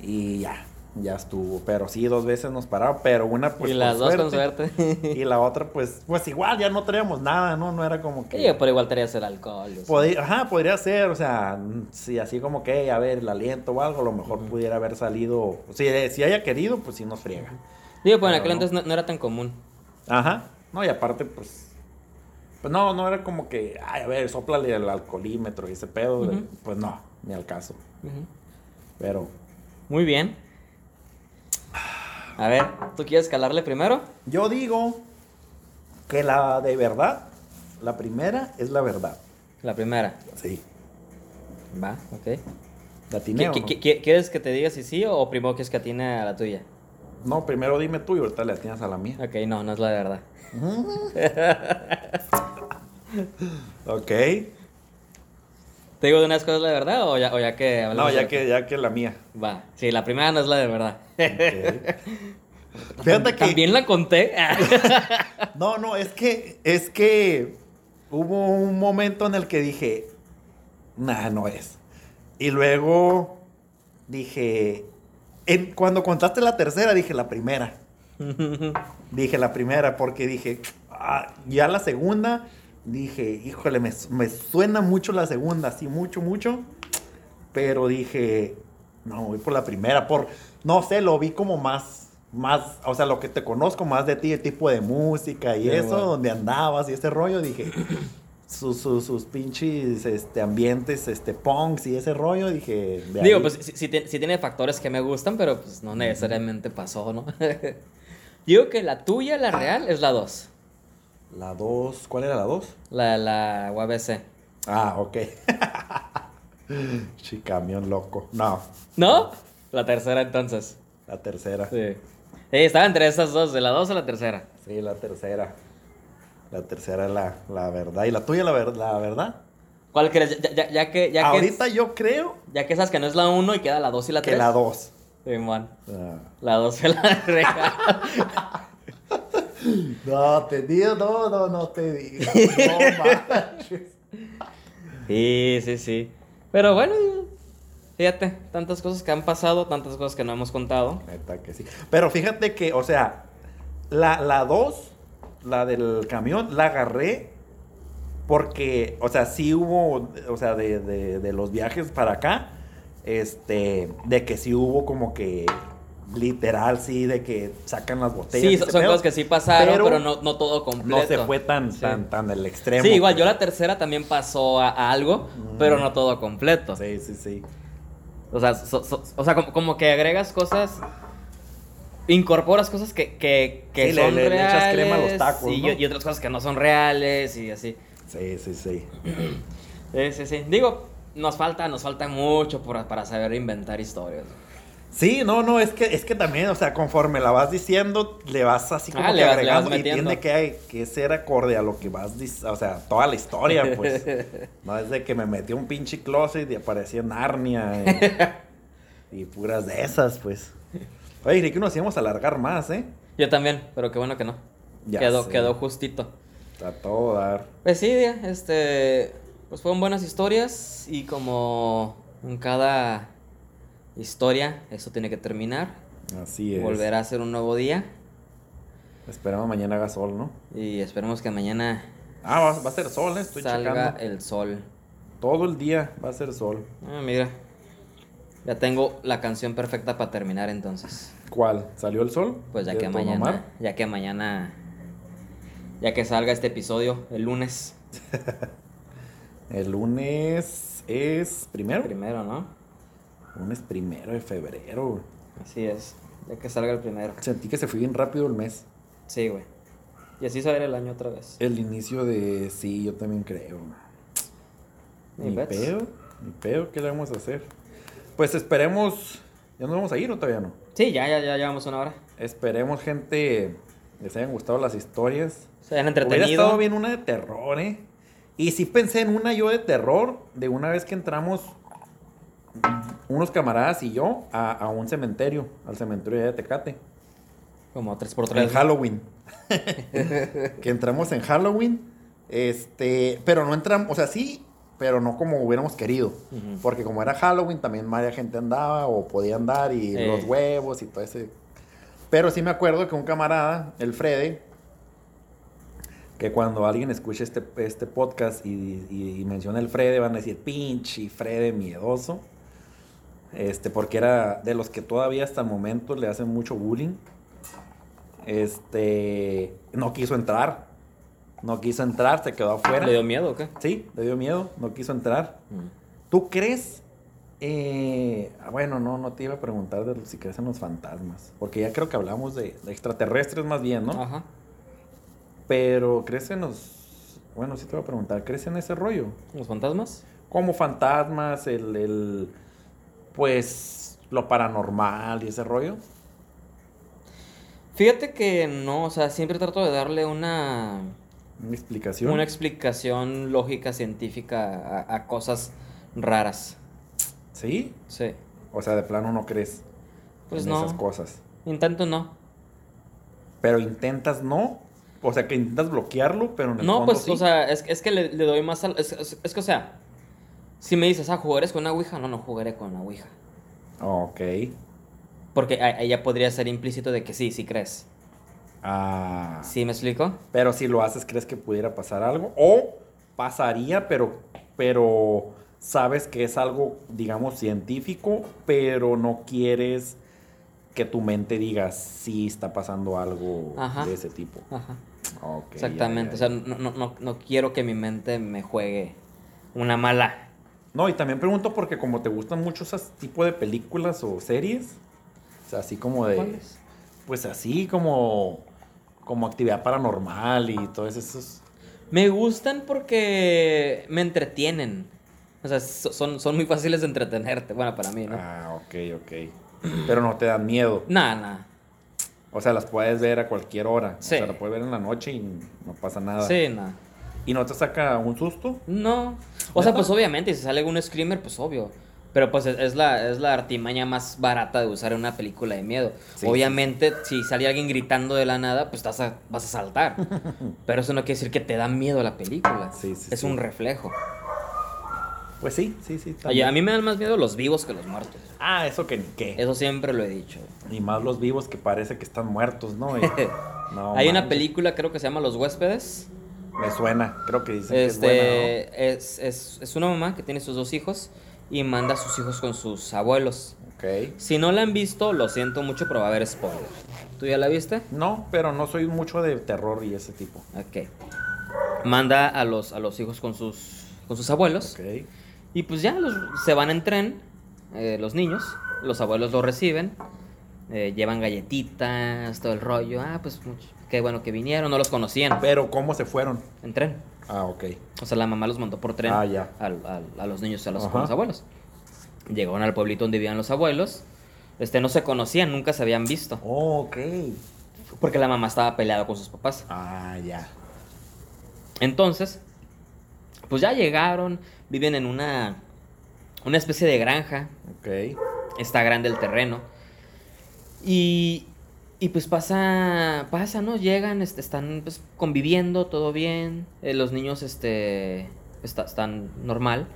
y ya, ya estuvo. Pero sí, dos veces nos pararon, pero una pues y las por dos con suerte. *laughs* Y la otra pues, pues igual ya no traíamos nada, ¿no? No era como que... Sí, pero igual tenías el alcohol. o sea. Ajá, podría ser, o sea, si así como que, a ver, el aliento o algo, a lo mejor pudiera haber salido, si, si haya querido, pues sí nos friega. Digo, pues en Pero aquel no. entonces no, no era tan común. Ajá, no, y aparte, pues, pues no, no era como que, ay, a ver, soplale el alcoholímetro y ese pedo, pues no, ni al caso, pero Muy bien. A ver, ¿tú quieres calarle primero? yo digo que la de verdad, la primera es la verdad. La primera. Sí. Va, ok. ¿La tiene o ¿Qui- no? qui- qui- ¿Quieres que te diga si sí o primero quieres que atine a la tuya? No, primero dime tú y ahorita le atinas a la mía. Ok, no, no es la de verdad. *laughs* *laughs* Ok. ¿Te digo de una es la verdad o ya, o ya que No, ya que, ya que la mía. Va, sí, la primera no es la de verdad. Ok. Fíjate *laughs* que... También la conté. *laughs* No, no, es que, es que hubo un momento en el que dije, nah, no es. Y luego dije, en- cuando contaste la tercera, dije la primera. Dije la primera porque dije, ah, ya la segunda, dije, híjole, me, me suena mucho la segunda, sí, mucho, mucho. Pero dije, no, voy por la primera, por, no sé, lo vi como más, más, o sea, lo que te conozco más de ti, el tipo de música y eso, donde andabas y ese rollo, dije, *clears throat* sus, sus, sus pinches este, ambientes, este, punks y ese rollo, dije, Digo, ahí. pues sí, sí tiene- sí tiene factores que me gustan, pero pues no necesariamente pasó, ¿no? *laughs* Digo que la tuya, la real, es la 2. La 2, ¿cuál era la 2? La, la UABC. Ah, ok. *laughs* Chicamión loco. No, ¿No? La tercera entonces. la tercera. Sí. Sí, estaba entre esas dos, de la 2 o la tercera. Sí, la tercera. La tercera es la, la verdad. ¿Y la tuya la, ver- la verdad? ¿Cuál crees? Ya, ya- ya que, ya Ahorita que, yo creo ya que sabes que no es la 1 y queda la 2 y la 3. que la 2. Simón. La 2 fue la *laughs* real. No, te digo, no, no, no te digo. No *laughs* manches. Sí, sí, sí. Pero bueno, fíjate, tantas cosas que han pasado, tantas cosas que no hemos contado. Neta que sí. Pero fíjate que, o sea, la, la 2, la del camión, la agarré porque, o sea, sí hubo, o sea, de, de- de los viajes para acá, este, de que sí hubo como que, literal, sí, de que sacan las botellas. Sí, son, pedo, cosas que sí pasaron, pero pero, no, no todo completo. No se fue tan, Sí. tan, tan del extremo. Sí, igual, yo la tercera también pasó a, a algo, pero no todo completo. Sí, sí, sí. O sea, so- so- o sea como, como que agregas cosas, incorporas cosas que, que, que Sí, son le- le reales. echas crema a los tacos, y, ¿no? y otras cosas que no son reales y así. Sí, sí, sí. Sí, sí, sí. Digo, nos falta, nos falta mucho por- para saber inventar historias. Sí, no, no, es que, es que también, o sea, conforme la vas diciendo, le vas así como Ah, que vas- le agregando y tiene que, que ser acorde a lo que vas diciendo, o sea, toda la historia, pues. *laughs* no es de que me metí un pinche closet y aparecía Narnia y, *laughs* y puras de esas, pues. Oye, creí que nos íbamos a alargar más, ¿eh? Yo también, pero qué bueno que no. Ya quedó, sé. quedó justito. A todo dar. Pues sí, este. Pues fueron buenas historias. Y como en cada historia, eso tiene que terminar. Así es. Volverá a ser un nuevo día. Esperamos mañana haga sol, ¿no? Y esperemos que mañana Ah, va, va a ser sol, ¿eh? Estoy salga checando. el sol. Todo el día va a ser sol. Ah, mira. Ya tengo la canción perfecta para terminar entonces. ¿Cuál? ¿Salió el sol? Pues ya ¿De que mañana, ya que mañana, ya que salga este episodio el lunes *laughs* El lunes es primero. primero, ¿no? Lunes primero de febrero. güey. Así es, ya que salga el primero. Sentí que se fue bien rápido el mes. Sí, güey. Y así se va a ir el año otra vez. El inicio de. Sí, yo también creo. Ni Ni pedo, ni pedo, ¿qué le vamos a hacer? Pues esperemos. ¿Ya nos vamos a ir o todavía no? Sí, ya, ya, ya llevamos una hora. Esperemos, gente, les hayan gustado las historias. Se Hubiera entretenido. estado bien una de terror, ¿eh? Y sí pensé en una yo de terror, de una vez que entramos unos camaradas y yo a, a un cementerio, al cementerio de Tecate, Como 3x3. en Halloween. *laughs* que entramos en Halloween, este, pero no entramos, o sea, sí, pero no como hubiéramos querido. Porque como era Halloween, también varias gente andaba o podía andar y Eh. los huevos y todo ese. Pero sí me acuerdo que un camarada, el Frede, que cuando alguien escuche este, este podcast y, y, y menciona el Frede, van a decir pinche Frede miedoso. Este, porque era de los que todavía hasta el momento le hacen mucho bullying. Este, no quiso entrar. No quiso entrar, se quedó afuera. ¿Le dio miedo o qué? Sí, le dio miedo, no quiso entrar. Mm. ¿Tú crees? eh, ah, bueno, no, no te iba a preguntar de si crees en los fantasmas. Porque ya creo que hablamos de, de extraterrestres más bien, ¿no? Ajá. Pero ¿crees en los... Bueno, sí te voy a preguntar, ¿crees en ese rollo? ¿Los fantasmas? Como fantasmas, el, el pues, lo paranormal y ese rollo. Fíjate que no, o sea, siempre trato de darle una, Una explicación. una explicación lógica, científica a, a cosas raras. ¿Sí? Sí. O sea, de plano no crees Pues en no. esas cosas. Intento no. Pero intentas no. O sea, que intentas bloquearlo, pero en el No, fondo pues, sí. o sea, es, es que le, le doy más al. Es, es- es que, o sea, si me dices, ah, ¿jugarías con una Ouija? No, no jugaré con una Ouija. Ok. Porque ahí ya podría ser implícito de que sí, sí crees. Ah. ¿Sí me explico? Pero si lo haces, ¿crees que pudiera pasar algo? O pasaría, pero, pero sabes que es algo, digamos, científico, pero no quieres que tu mente diga sí está pasando algo Ajá. de ese tipo. Ajá. Ok, Exactamente. ya, O ya, sea, no, no, no, no quiero que mi mente me juegue una mala. No, y también pregunto porque como te gustan mucho ese tipo de películas o series, o sea, así como de... ¿Cuáles? Pues así como, como actividad paranormal y todos esos... Me gustan porque me entretienen. O sea, so- son, son muy fáciles de entretenerte. Bueno, para mí, ¿no? Ah, ok, ok. Pero no te dan miedo. Nah, nah. O sea, las puedes ver a cualquier hora. Sí. O sea, la puedes ver en la noche y no pasa nada. Sí, nah. ¿Y no te saca un susto? No. O sea, pues obviamente, si sale un screamer, pues obvio. Pero pues es, la, es la artimaña más barata de usar en una película de miedo. Sí, obviamente, si sale alguien gritando de la nada, pues estás a- vas a saltar. *laughs* Pero eso no quiere decir que te da miedo la película. Sí, sí, es un reflejo. Pues sí, sí, sí. Oye, a mí me dan más miedo los vivos que los muertos. Ah, eso que ni qué. Eso siempre lo he dicho. Y más los vivos que parece que están muertos, ¿no? *laughs* No Hay una película, creo que se llama Los Huéspedes. Me suena, creo que dicen que es Este, es, es, es una mamá que tiene sus dos hijos y manda a sus hijos con sus abuelos. ¿no? Ok. Si no la han visto, lo siento mucho, pero va a haber spoiler. ¿Tú ya la viste? No, pero no soy mucho de terror y ese tipo. Ok. Manda a los, a los hijos con sus, con sus abuelos. Ok. Y pues ya los- se van en tren, eh, los niños. Los abuelos los reciben. eh, llevan galletitas, todo el rollo. Ah, pues much- qué bueno que vinieron. No los conocían. Pero, ¿cómo se fueron? En tren. Ah, ok. O sea, la mamá los mandó por tren Ah, ya. al- a los niños, a los, con los abuelos. Llegaron al pueblito donde vivían los abuelos. Este, no se conocían, nunca se habían visto. Oh, ok. Porque la mamá estaba peleada con sus papás. Ah, ya. Entonces, pues ya llegaron, viven en una, una especie de granja. Ok. Está grande el terreno. Y, y pues pasa, pasa, ¿no? Llegan, este, están pues, conviviendo, todo bien. eh, los niños este, está- están normal.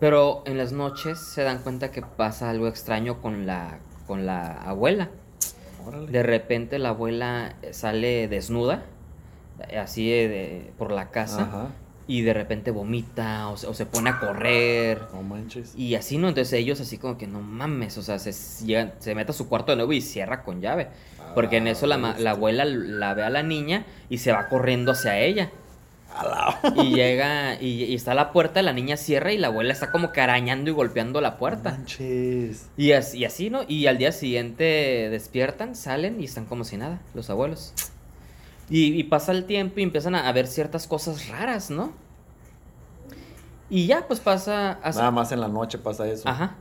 Pero en las noches se dan cuenta que pasa algo extraño con la, con la abuela. Órale. De repente la abuela eh, sale desnuda, eh, así de- de- por la casa, Ajá. Y de repente vomita o se, o se pone a correr. No manches. Y así, ¿no? Entonces ellos así como que no mames, o sea, se, llegan- se mete a su cuarto de nuevo y cierra con llave. Porque en Ah, eso la, la abuela la ve a la niña y se va corriendo hacia ella. Y llega y, y está a la puerta, la niña cierra y la abuela está como que arañando y golpeando la puerta. Manches. Y así, y así, ¿no? Y al día siguiente despiertan, salen y están como si nada, los abuelos. Y, y pasa el tiempo y empiezan a, ver ciertas cosas raras, ¿no? Y ya, pues pasa... hace- Nada más en la noche pasa eso. Ajá.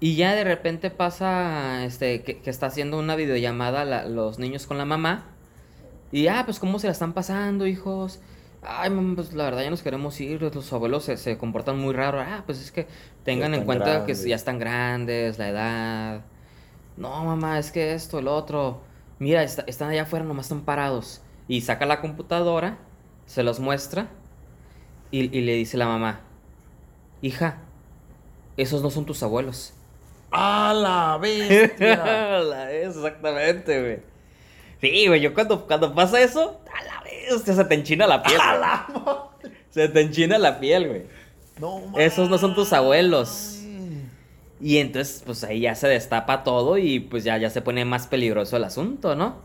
Y ya de repente pasa, este, que, que está haciendo una videollamada la- los niños con la mamá. Y, ah, pues, ¿cómo se la están pasando, hijos? Ay, mamá, pues, la verdad ya nos queremos ir. Los abuelos se, se comportan muy raro. Ah, pues, es que tengan en cuenta que ya están grandes, la edad. No, mamá, es que esto, el otro. Mira, está- están allá afuera, nomás están parados. Y saca la computadora, se los muestra. Y, y le dice la mamá, hija, esos no son tus abuelos. ¡A la bestia! *laughs* La exactamente, güey. Sí, güey, yo cuando, cuando pasa eso, a la vez, se te enchina la piel. Se te enchina la piel, güey. no Esos no son tus abuelos. Y entonces, pues ahí ya se destapa todo y pues ya, ya se pone más peligroso el asunto, ¿no?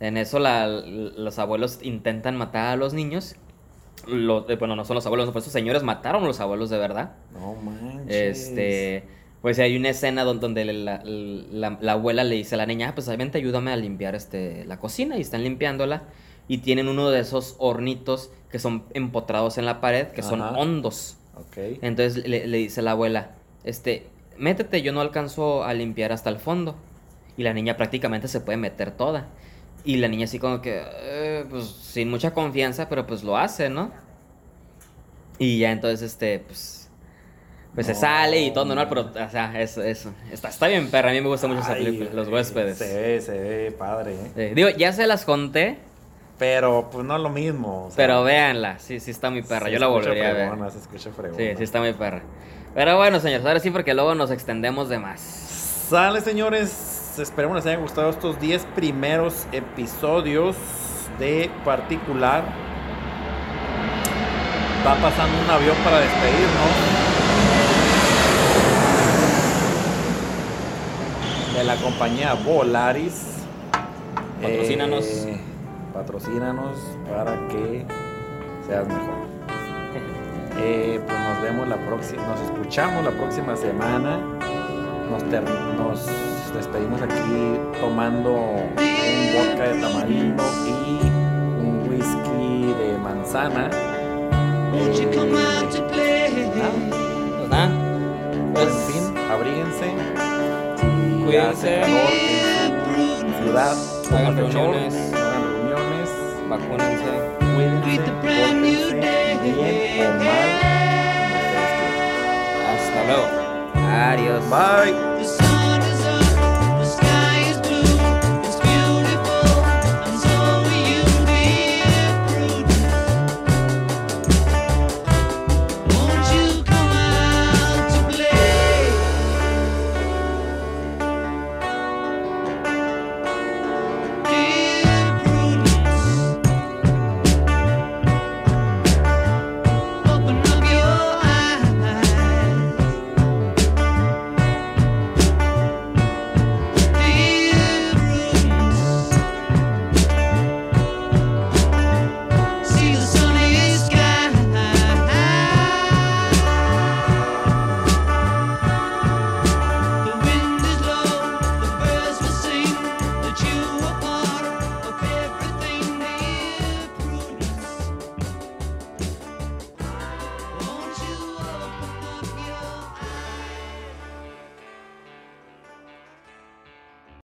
En eso la- los abuelos intentan matar a los niños. Eh, bueno, no son los abuelos, pues esos señores mataron a los abuelos de verdad. No manches. Este, pues hay una escena don- donde la, la- la abuela le dice a la niña, ah, pues vente, ayúdame a limpiar este, la cocina. Y están limpiándola. Y tienen uno de esos hornitos que son empotrados en la pared, que son hondos. Ok. Entonces le, le dice la abuela, este, métete, yo no alcanzo a limpiar hasta el fondo. Y la niña prácticamente se puede meter toda. Y la niña así como que, eh, pues sin mucha confianza, pero pues lo hace, ¿no? Y ya entonces, este, pues, pues se sale y todo normal, pero, o sea, eso, eso. Está, está bien, perra, a mí me gusta mucho esa Ay, película, Los huéspedes. Se ve, se ve padre, ¿eh? Eh, digo, ya se las conté, Pero pues no es lo mismo. o sea, pero véanla, sí, sí está muy perra, yo la volvería a ver. Se escucha fregona. Sí, sí está muy perra. Pero bueno, señores, ahora sí porque luego nos extendemos de más. Sale, señores. Esperemos les hayan gustado estos 10 primeros episodios de particular. Va pasando un avión para despedirnos. De la compañía Volaris. Patrocínanos. Eh, patrocínanos para que seas mejor. Eh, pues nos vemos la próxima, nos escuchamos la próxima semana. Nos, ter- nos despedimos aquí tomando un vodka de tamarindo y un whisky de manzana. Eh, nada, Pues pues, Pues, en fin, abríguense. Si Cuídense. hace calor en su ciudad, Hagan vacúnense. Cuídense, pórtense bien o mal. como ustedes quieran. Hasta luego. Adiós. Bye. The